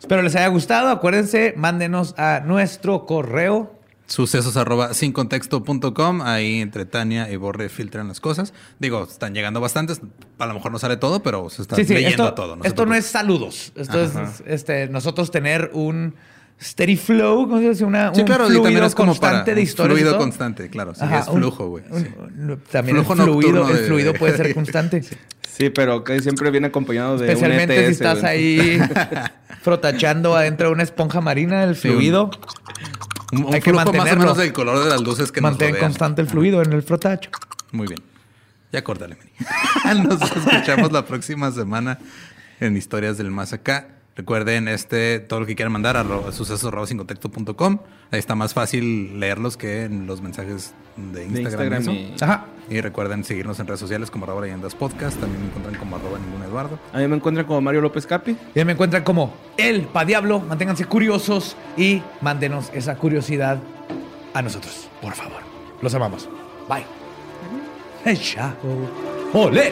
Espero les haya gustado. Acuérdense, mándenos a nuestro correo. Sucesos arroba sincontexto.com. Ahí entre Tania y Borre filtran las cosas. Digo, están llegando bastantes. A lo mejor no sale todo, pero se está Sí, sí, leyendo esto, todo. no esto no es saludos. Esto Ajá. es este, nosotros tener un steady flow, ¿cómo se dice? Una, Sí, un claro, y fluido también es como para constante de un historias. Fluido constante, claro. Sí, Ajá, es flujo, güey. sí. también Flujo el fluido, el de- fluido puede ser constante. Sí, pero que siempre viene acompañado de Especialmente un si estás güey. ahí frotachando adentro de una esponja marina, el Sí, un- fluido. Un, un Hay que flujo más o mantenerlo. menos del color de las luces que nos Mantén rodean. constante el fluido en el frotacho. Muy bien. Ya córtale, Meni. Nos escuchamos la próxima semana en Historias del Más Acá. Recuerden este, todo lo que quieran mandar a ro- sucesos arroba sincontexto.com. Ahí está más fácil leerlos que en los mensajes de De Instagram. Y, Ajá. Y recuerden seguirnos en redes sociales como arroba leyendas podcast. También me encuentran como arroba ningún Eduardo. A mí me encuentran como Mario López Capi. Y me encuentran como el pa diablo. Manténganse curiosos y mándenos esa curiosidad a nosotros, por favor. Los amamos. Bye. Hey, chao. ¡Ole!